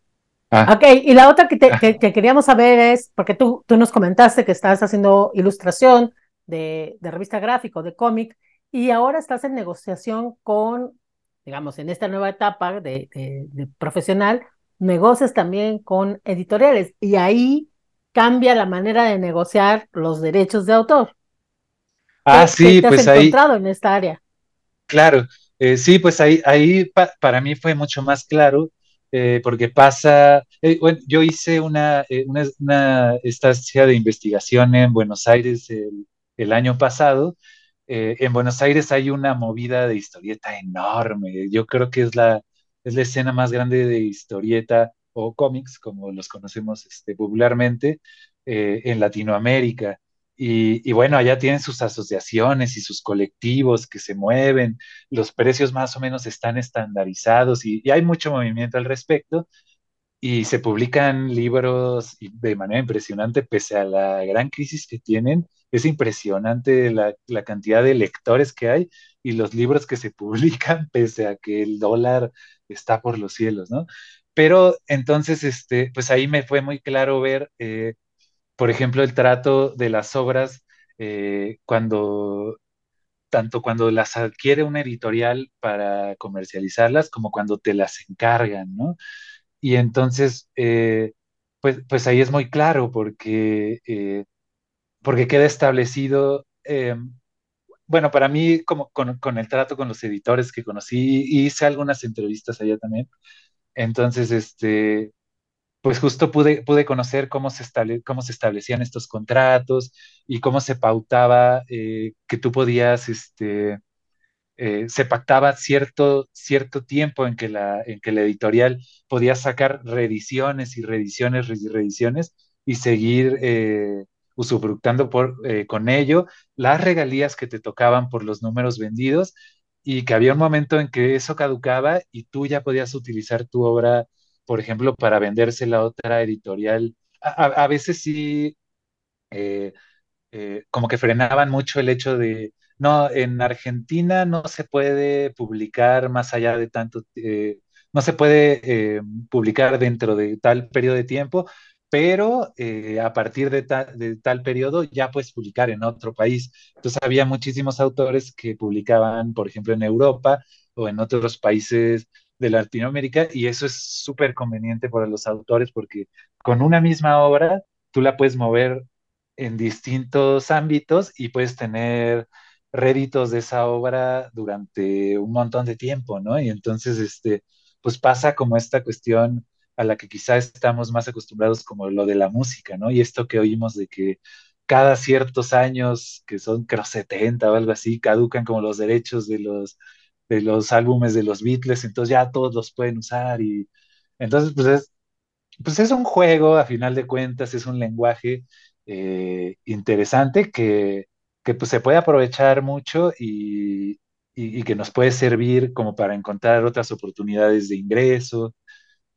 B: Ah. Ok, y la otra que, te, que, queríamos saber es, porque tú, tú nos comentaste que estás haciendo ilustración de, de revista gráfico, de cómic, y ahora estás en negociación con, digamos, en esta nueva etapa de, de, profesional, negocias también con editoriales, y ahí cambia la manera de negociar los derechos de autor.
D: Ah, sí,
B: te
D: pues
B: has encontrado en esta área?
D: Claro, eh, sí, pues ahí, ahí para mí fue mucho más claro, eh, porque pasa, eh, bueno, yo hice una, una, estancia de investigación en Buenos Aires el, año pasado. en Buenos Aires hay una movida de historieta enorme. Yo creo que es la, es la escena más grande de historieta o cómics, como los conocemos este, popularmente, en Latinoamérica. Y, bueno, allá tienen sus asociaciones y sus colectivos que se mueven, los precios más o menos están estandarizados y, hay mucho movimiento al respecto y se publican libros de manera impresionante pese a la gran crisis que tienen. Es impresionante la, la, cantidad de lectores que hay y los libros que se publican pese a que el dólar está por los cielos, ¿no? Pero entonces, este, pues ahí me fue muy claro ver eh, por ejemplo, el trato de las obras eh, cuando tanto cuando las adquiere una editorial para comercializarlas como cuando te las encargan, ¿no? y entonces, eh, pues, pues ahí es muy claro porque, eh, porque queda establecido, bueno, para mí, como con, con, el trato con los editores que conocí, hice algunas entrevistas allá también, entonces, este, pues justo pude, pude conocer cómo se, estable, cómo se establecían estos contratos y cómo se pautaba eh, que tú podías, este, eh, se pactaba cierto, cierto tiempo en que, la, en que la editorial podía sacar reediciones y reediciones y reediciones y seguir eh, usufructando por, con ello las regalías que te tocaban por los números vendidos y que había un momento en que eso caducaba y tú ya podías utilizar tu obra, por ejemplo, para vendérsela a otra editorial. A, a veces sí, eh, eh, como que frenaban mucho el hecho de, no, en Argentina no se puede publicar más allá de tanto, eh, no se puede eh, publicar dentro de tal periodo de tiempo, pero eh, a partir de, ta de, tal periodo ya puedes publicar en otro país. Entonces había muchísimos autores que publicaban, por ejemplo, en Europa o en otros países de Latinoamérica y eso es súper conveniente para los autores porque con una misma obra tú la puedes mover en distintos ámbitos y puedes tener réditos de esa obra durante un montón de tiempo, ¿no? Y entonces, este, pues pasa como esta cuestión a la que quizá estamos más acostumbrados como lo de la música, ¿no? Y esto que oímos de que cada ciertos años, que son creo 70 o algo así, caducan como los derechos de los, de los álbumes de los Beatles, entonces ya todos los pueden usar y entonces pues es, pues es un juego, a final de cuentas, es un lenguaje eh, interesante que, que pues, se puede aprovechar mucho y, y, que nos puede servir como para encontrar otras oportunidades de ingreso.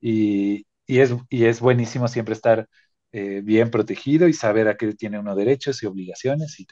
D: Y, y es, y es buenísimo siempre estar eh, bien protegido y saber a qué tiene uno derechos y obligaciones. Y...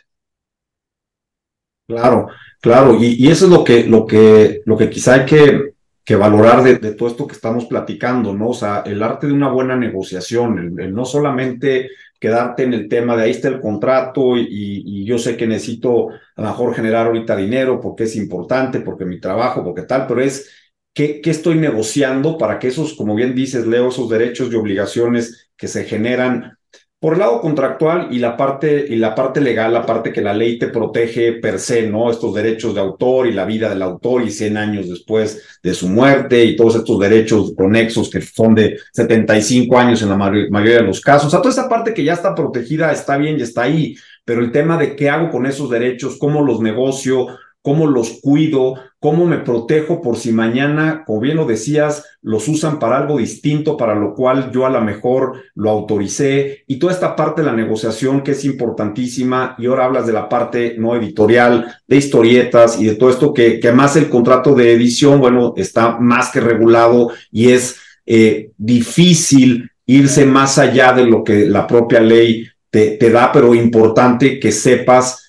C: Claro, claro, y, y, eso es lo que, lo que, lo que quizá hay que, que valorar de, de, todo esto que estamos platicando, ¿no? O sea, el arte de una buena negociación, el, no solamente quedarte en el tema de ahí está el contrato y, y, yo sé que necesito a lo mejor generar ahorita dinero porque es importante, porque mi trabajo, porque tal, pero es qué, qué estoy negociando para que esos, como bien dices, Leo, esos derechos y obligaciones que se generan por el lado contractual y la parte y la parte legal, la parte que la ley te protege per se, ¿no? Estos derechos de autor y la vida del autor y 100 años después de su muerte y todos estos derechos conexos que son de 75 años en la mayoría de los casos. O sea, toda esa parte que ya está protegida está bien y está ahí, pero el tema de qué hago con esos derechos, cómo los negocio, cómo los cuido, cómo me protejo por si mañana, como bien lo decías, los usan para algo distinto, para lo cual yo a lo mejor lo autoricé, y toda esta parte de la negociación que es importantísima, y ahora hablas de la parte no editorial, de historietas y de todo esto, que, que más el contrato de edición, bueno, está más que regulado y es eh, difícil irse más allá de lo que la propia ley te, te da, pero importante que sepas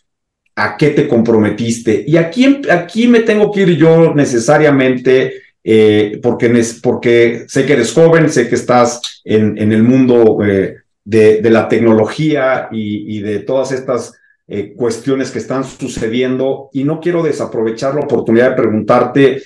C: a qué te comprometiste. Y aquí, aquí me tengo que ir yo necesariamente, eh, porque, porque sé que eres joven, sé que estás en, en el mundo eh, de, de, la tecnología y, de todas estas eh, cuestiones que están sucediendo, y no quiero desaprovechar la oportunidad de preguntarte.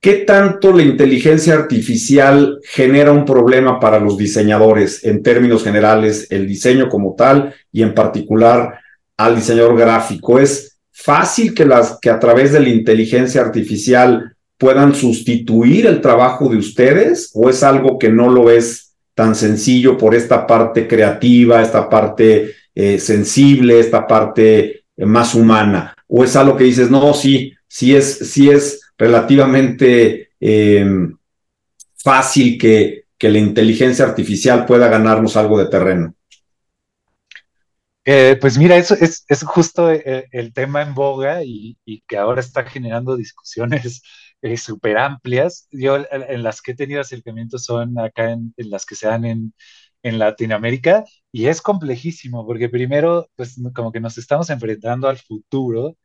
C: ¿Qué tanto la inteligencia artificial genera un problema para los diseñadores en términos generales, el diseño como tal y en particular al diseñador gráfico? ¿Es fácil que, las, que a través de la inteligencia artificial puedan sustituir el trabajo de ustedes o es algo que no lo es tan sencillo por esta parte creativa, esta parte eh, sensible, esta parte eh, más humana? ¿O es algo que dices, no, sí, sí es, sí es relativamente eh, fácil que, que la inteligencia artificial pueda ganarnos algo de terreno?
D: Pues mira, eso es, es justo el, eh, el, tema en boga y, y, que ahora está generando discusiones eh, súper amplias. Yo en las que he tenido acercamientos son acá en, en las que se dan en, en, Latinoamérica y es complejísimo porque primero, pues como que nos estamos enfrentando al futuro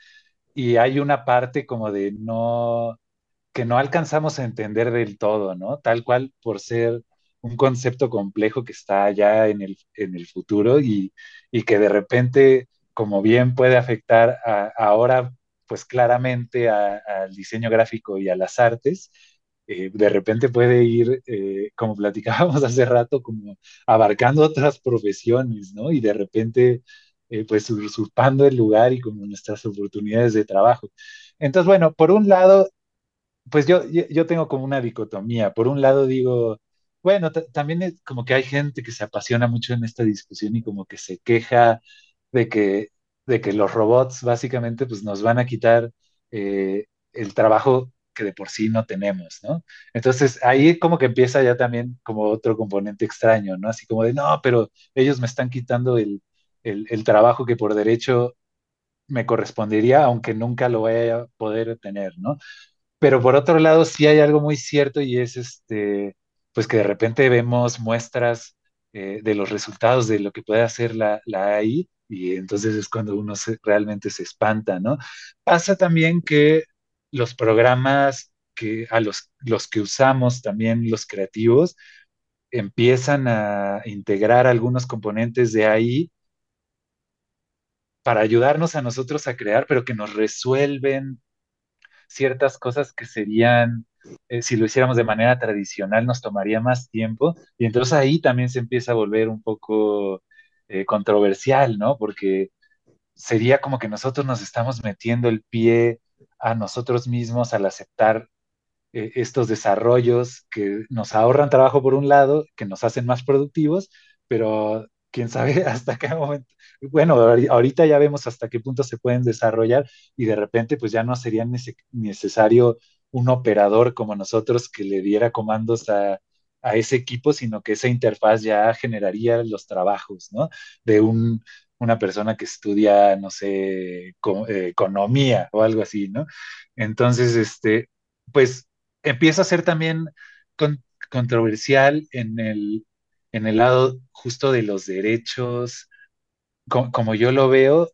D: y hay una parte como de no, que no alcanzamos a entender del todo, ¿no? Tal cual por ser un concepto complejo que está ya en el, en el futuro y, y, que de repente, como bien puede afectar ahora, pues claramente al diseño gráfico y a las artes, eh, de repente puede ir, eh, como platicábamos hace rato, como abarcando otras profesiones, ¿no? Y de repente, eh, pues usurpando el lugar y como nuestras oportunidades de trabajo. Entonces, bueno, por un lado, pues yo, yo, tengo como una dicotomía. Por un lado digo, bueno, también es como que hay gente que se apasiona mucho en esta discusión y como que se queja de que, de que los robots básicamente pues nos van a quitar el trabajo que de por sí no tenemos, ¿no? Entonces ahí como que empieza ya también como otro componente extraño, ¿no? Así como de, no, pero ellos me están quitando el, el, trabajo que por derecho me correspondería, aunque nunca lo vaya a poder tener, ¿no? Pero por otro lado, sí hay algo muy cierto y es este, pues que de repente vemos muestras eh, de los resultados de lo que puede hacer la, AI y entonces es cuando uno realmente se espanta, ¿no? Pasa también que los programas que a los, los que usamos también los creativos empiezan a integrar algunos componentes de ahí para ayudarnos a nosotros a crear, pero que nos resuelven ciertas cosas que serían, eh, si lo hiciéramos de manera tradicional, nos tomaría más tiempo. Y entonces ahí también se empieza a volver un poco eh, controversial, ¿no? Porque sería como que nosotros nos estamos metiendo el pie a nosotros mismos al aceptar eh, estos desarrollos que nos ahorran trabajo por un lado, que nos hacen más productivos, pero quién sabe hasta qué momento, bueno, ahorita ya vemos hasta qué punto se pueden desarrollar y de repente pues ya no sería necesario un operador como nosotros que le diera comandos a, a ese equipo, sino que esa interfaz ya generaría los trabajos, ¿no? De un, una persona que estudia, no sé, eh, economía o algo así, ¿no? Entonces, este, pues empieza a ser también controversial en el, en el lado justo de los derechos, como yo lo veo,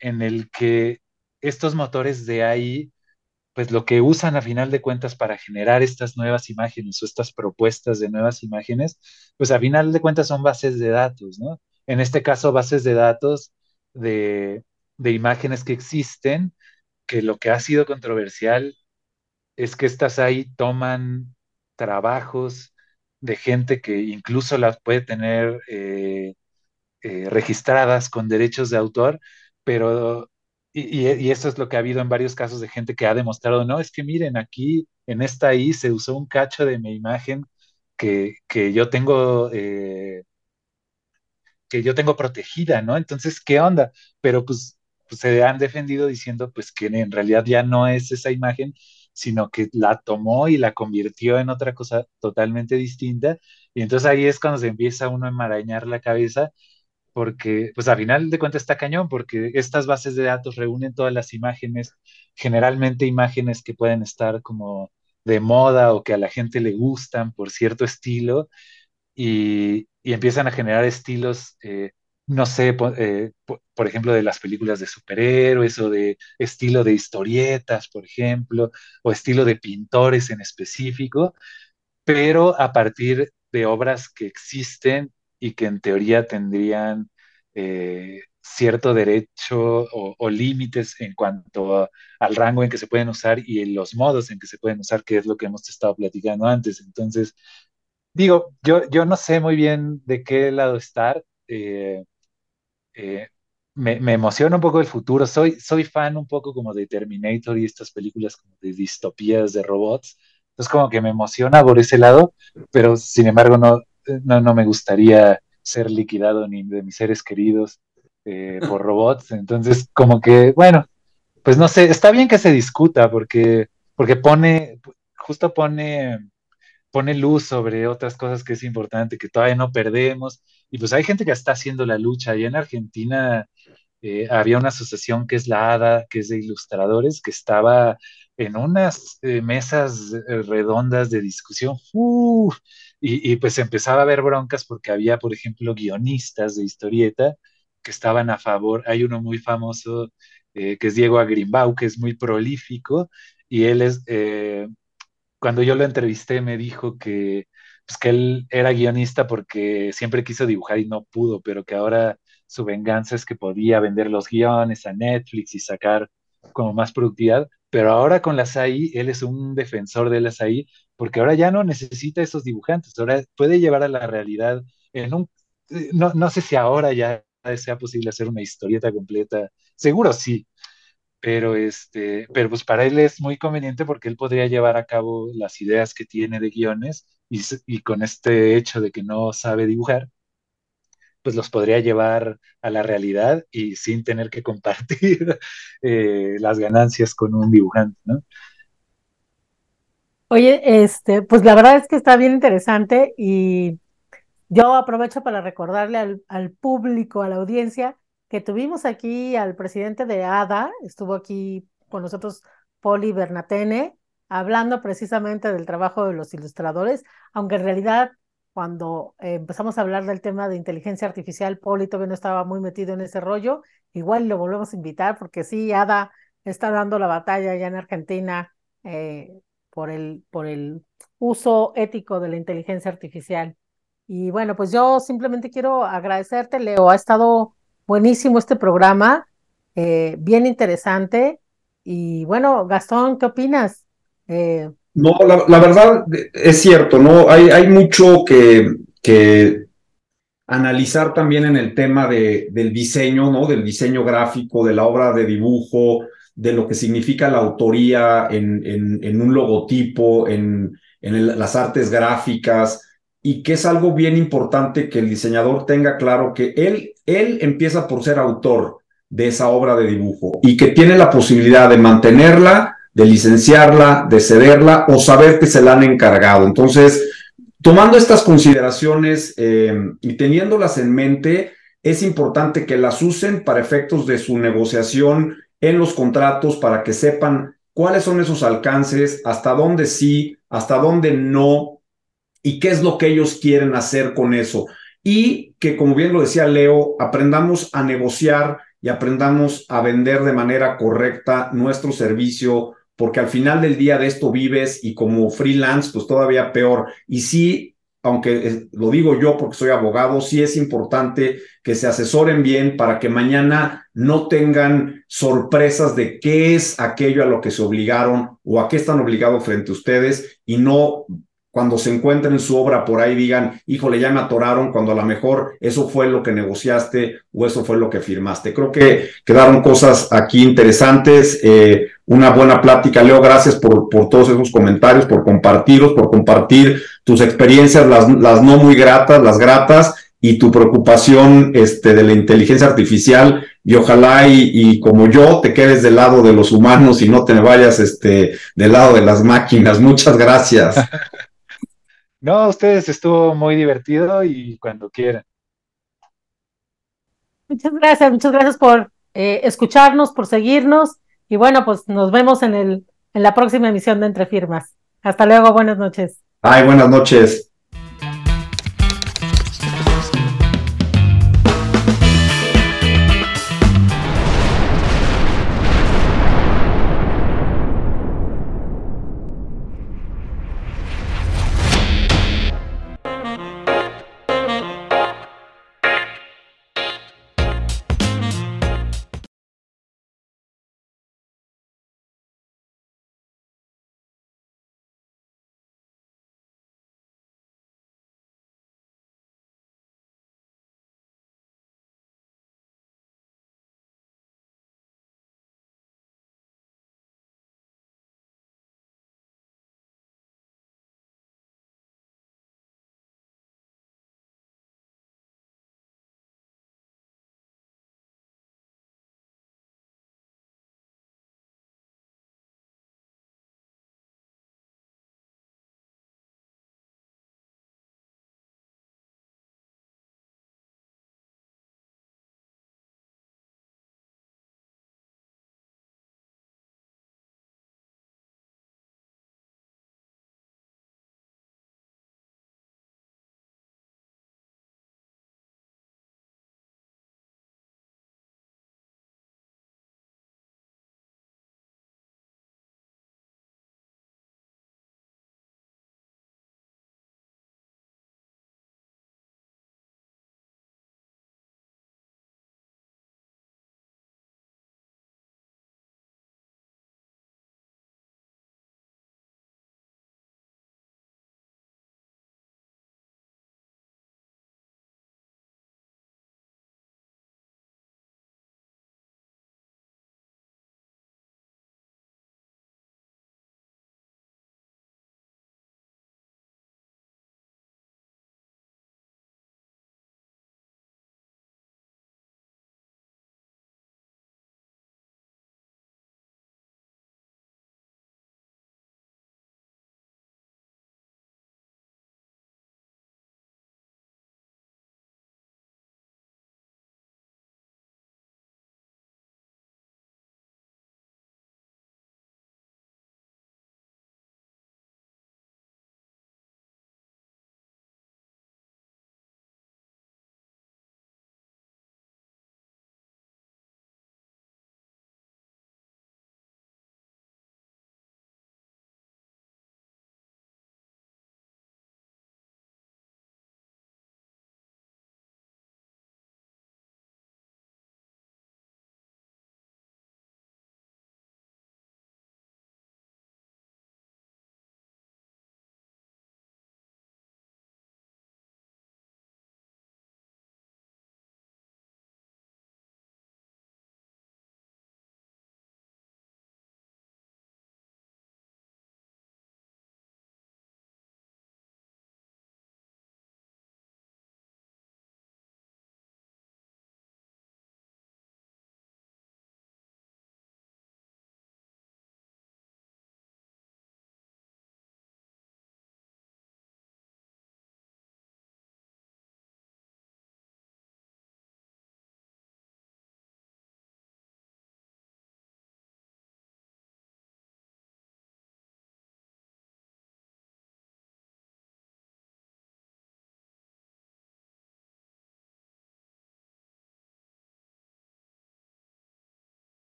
D: en el que estos motores de AI pues lo que usan a final de cuentas para generar estas nuevas imágenes o estas propuestas de nuevas imágenes, pues a final de cuentas son bases de datos, ¿no? En este caso, bases de datos de, imágenes que existen, que lo que ha sido controversial es que estas ahí toman trabajos de gente que incluso las puede tener eh, eh, registradas con derechos de autor, pero y, eso es lo que ha habido en varios casos de gente que ha demostrado, no, es que miren, aquí en esta I se usó un cacho de mi imagen que, yo tengo, eh, que yo tengo protegida, ¿no? Entonces, ¿qué onda? Pero pues, pues, se han defendido diciendo pues que en realidad ya no es esa imagen, sino que la tomó y la convirtió en otra cosa totalmente distinta. Y entonces ahí es cuando se empieza uno a enmarañar la cabeza porque pues a final de cuentas está cañón, porque estas bases de datos reúnen todas las imágenes, generalmente imágenes que pueden estar como de moda o que a la gente le gustan por cierto estilo, y, empiezan a generar estilos, eh, no sé, eh, por, ejemplo, de las películas de superhéroes o de estilo de historietas, por ejemplo, o estilo de pintores en específico, pero a partir de obras que existen y que en teoría tendrían eh, cierto derecho o, límites en cuanto al rango en que se pueden usar y en los modos en que se pueden usar, que es lo que hemos estado platicando antes. Entonces, digo, yo, yo no sé muy bien de qué lado estar. Eh, eh, me, me, emociona un poco el futuro. Soy, soy fan un poco como de Terminator y estas películas como de distopías de robots. Entonces como que me emociona por ese lado, pero sin embargo no, no, no me gustaría ser liquidado ni de mis seres queridos eh, por robots. Entonces, como que, bueno, pues no sé, está bien que se discuta porque, porque pone, justo pone, pone luz sobre otras cosas que es importante, que todavía no perdemos. Y pues hay gente que está haciendo la lucha. Y en Argentina eh, había una asociación que es la ADA, que es de ilustradores, que estaba en unas eh, mesas redondas de discusión. Y, pues empezaba a haber broncas porque había, por ejemplo, guionistas de historieta que estaban a favor. Hay uno muy famoso eh, que es Diego Agrimbau, que es muy prolífico, y él es, eh, cuando yo lo entrevisté, me dijo que, pues, que él era guionista porque siempre quiso dibujar y no pudo, pero que ahora su venganza es que podía vender los guiones a Netflix y sacar como más productividad, Pero ahora con las AI, él es un defensor de las AI, porque ahora ya no necesita esos dibujantes, ahora puede llevar a la realidad en un... Eh, no, no sé si ahora ya sea posible hacer una historieta completa, seguro sí, pero este, pero pues para él es muy conveniente porque él podría llevar a cabo las ideas que tiene de guiones y, y con este hecho de que no sabe dibujar, pues los podría llevar a la realidad y sin tener que compartir eh, las ganancias con un dibujante, ¿no?
B: Oye, este, pues la verdad es que está bien interesante y yo aprovecho para recordarle al, al público, a la audiencia, que tuvimos aquí al presidente de ADA, estuvo aquí con nosotros Poli Bernatene, hablando precisamente del trabajo de los ilustradores, aunque en realidad cuando eh, empezamos a hablar del tema de inteligencia artificial, Poli todavía no estaba muy metido en ese rollo, igual lo volvemos a invitar porque sí, Ada está dando la batalla ya en Argentina eh, por, el, por el uso ético de la inteligencia artificial. Y bueno, pues yo simplemente quiero agradecerte, Leo, ha estado buenísimo este programa, eh, bien interesante. Y bueno, Gastón, ¿qué opinas?
C: No, la, verdad es cierto, ¿no? Hay, hay mucho que, que, analizar también en el tema de, del diseño, ¿no? Del diseño gráfico, de la obra de dibujo, de lo que significa la autoría en, en, un logotipo, en, en las artes gráficas, y que es algo bien importante que el diseñador tenga claro que él, él empieza por ser autor de esa obra de dibujo y que tiene la posibilidad de mantenerla de licenciarla, de cederla o saber que se la han encargado. Entonces, tomando estas consideraciones eh, y teniéndolas en mente, es importante que las usen para efectos de su negociación en los contratos para que sepan cuáles son esos alcances, hasta dónde sí, hasta dónde no y qué es lo que ellos quieren hacer con eso. Y que, como bien lo decía Leo, aprendamos a negociar y aprendamos a vender de manera correcta nuestro servicio porque al final del día de esto vives y como freelance, pues todavía peor. Y sí, aunque lo digo yo porque soy abogado, sí es importante que se asesoren bien para que mañana no tengan sorpresas de qué es aquello a lo que se obligaron o a qué están obligados frente a ustedes y no cuando se encuentren su obra por ahí digan, híjole, ya me atoraron, cuando a lo mejor eso fue lo que negociaste o eso fue lo que firmaste. Creo que quedaron cosas aquí interesantes, eh, una buena plática. Leo, gracias por, por todos esos comentarios, por compartirlos, por compartir tus experiencias, las, las no muy gratas, las gratas y tu preocupación este, de la inteligencia artificial y ojalá y, y, como yo te quedes del lado de los humanos y no te vayas este, del lado de las máquinas. Muchas gracias.
D: No, ustedes estuvo muy divertido y cuando quieran.
B: Muchas gracias, muchas gracias por eh, escucharnos, por seguirnos y bueno, pues nos vemos en, el, en la próxima emisión de Entre Firmas. Hasta luego, buenas noches.
C: Ay, buenas noches.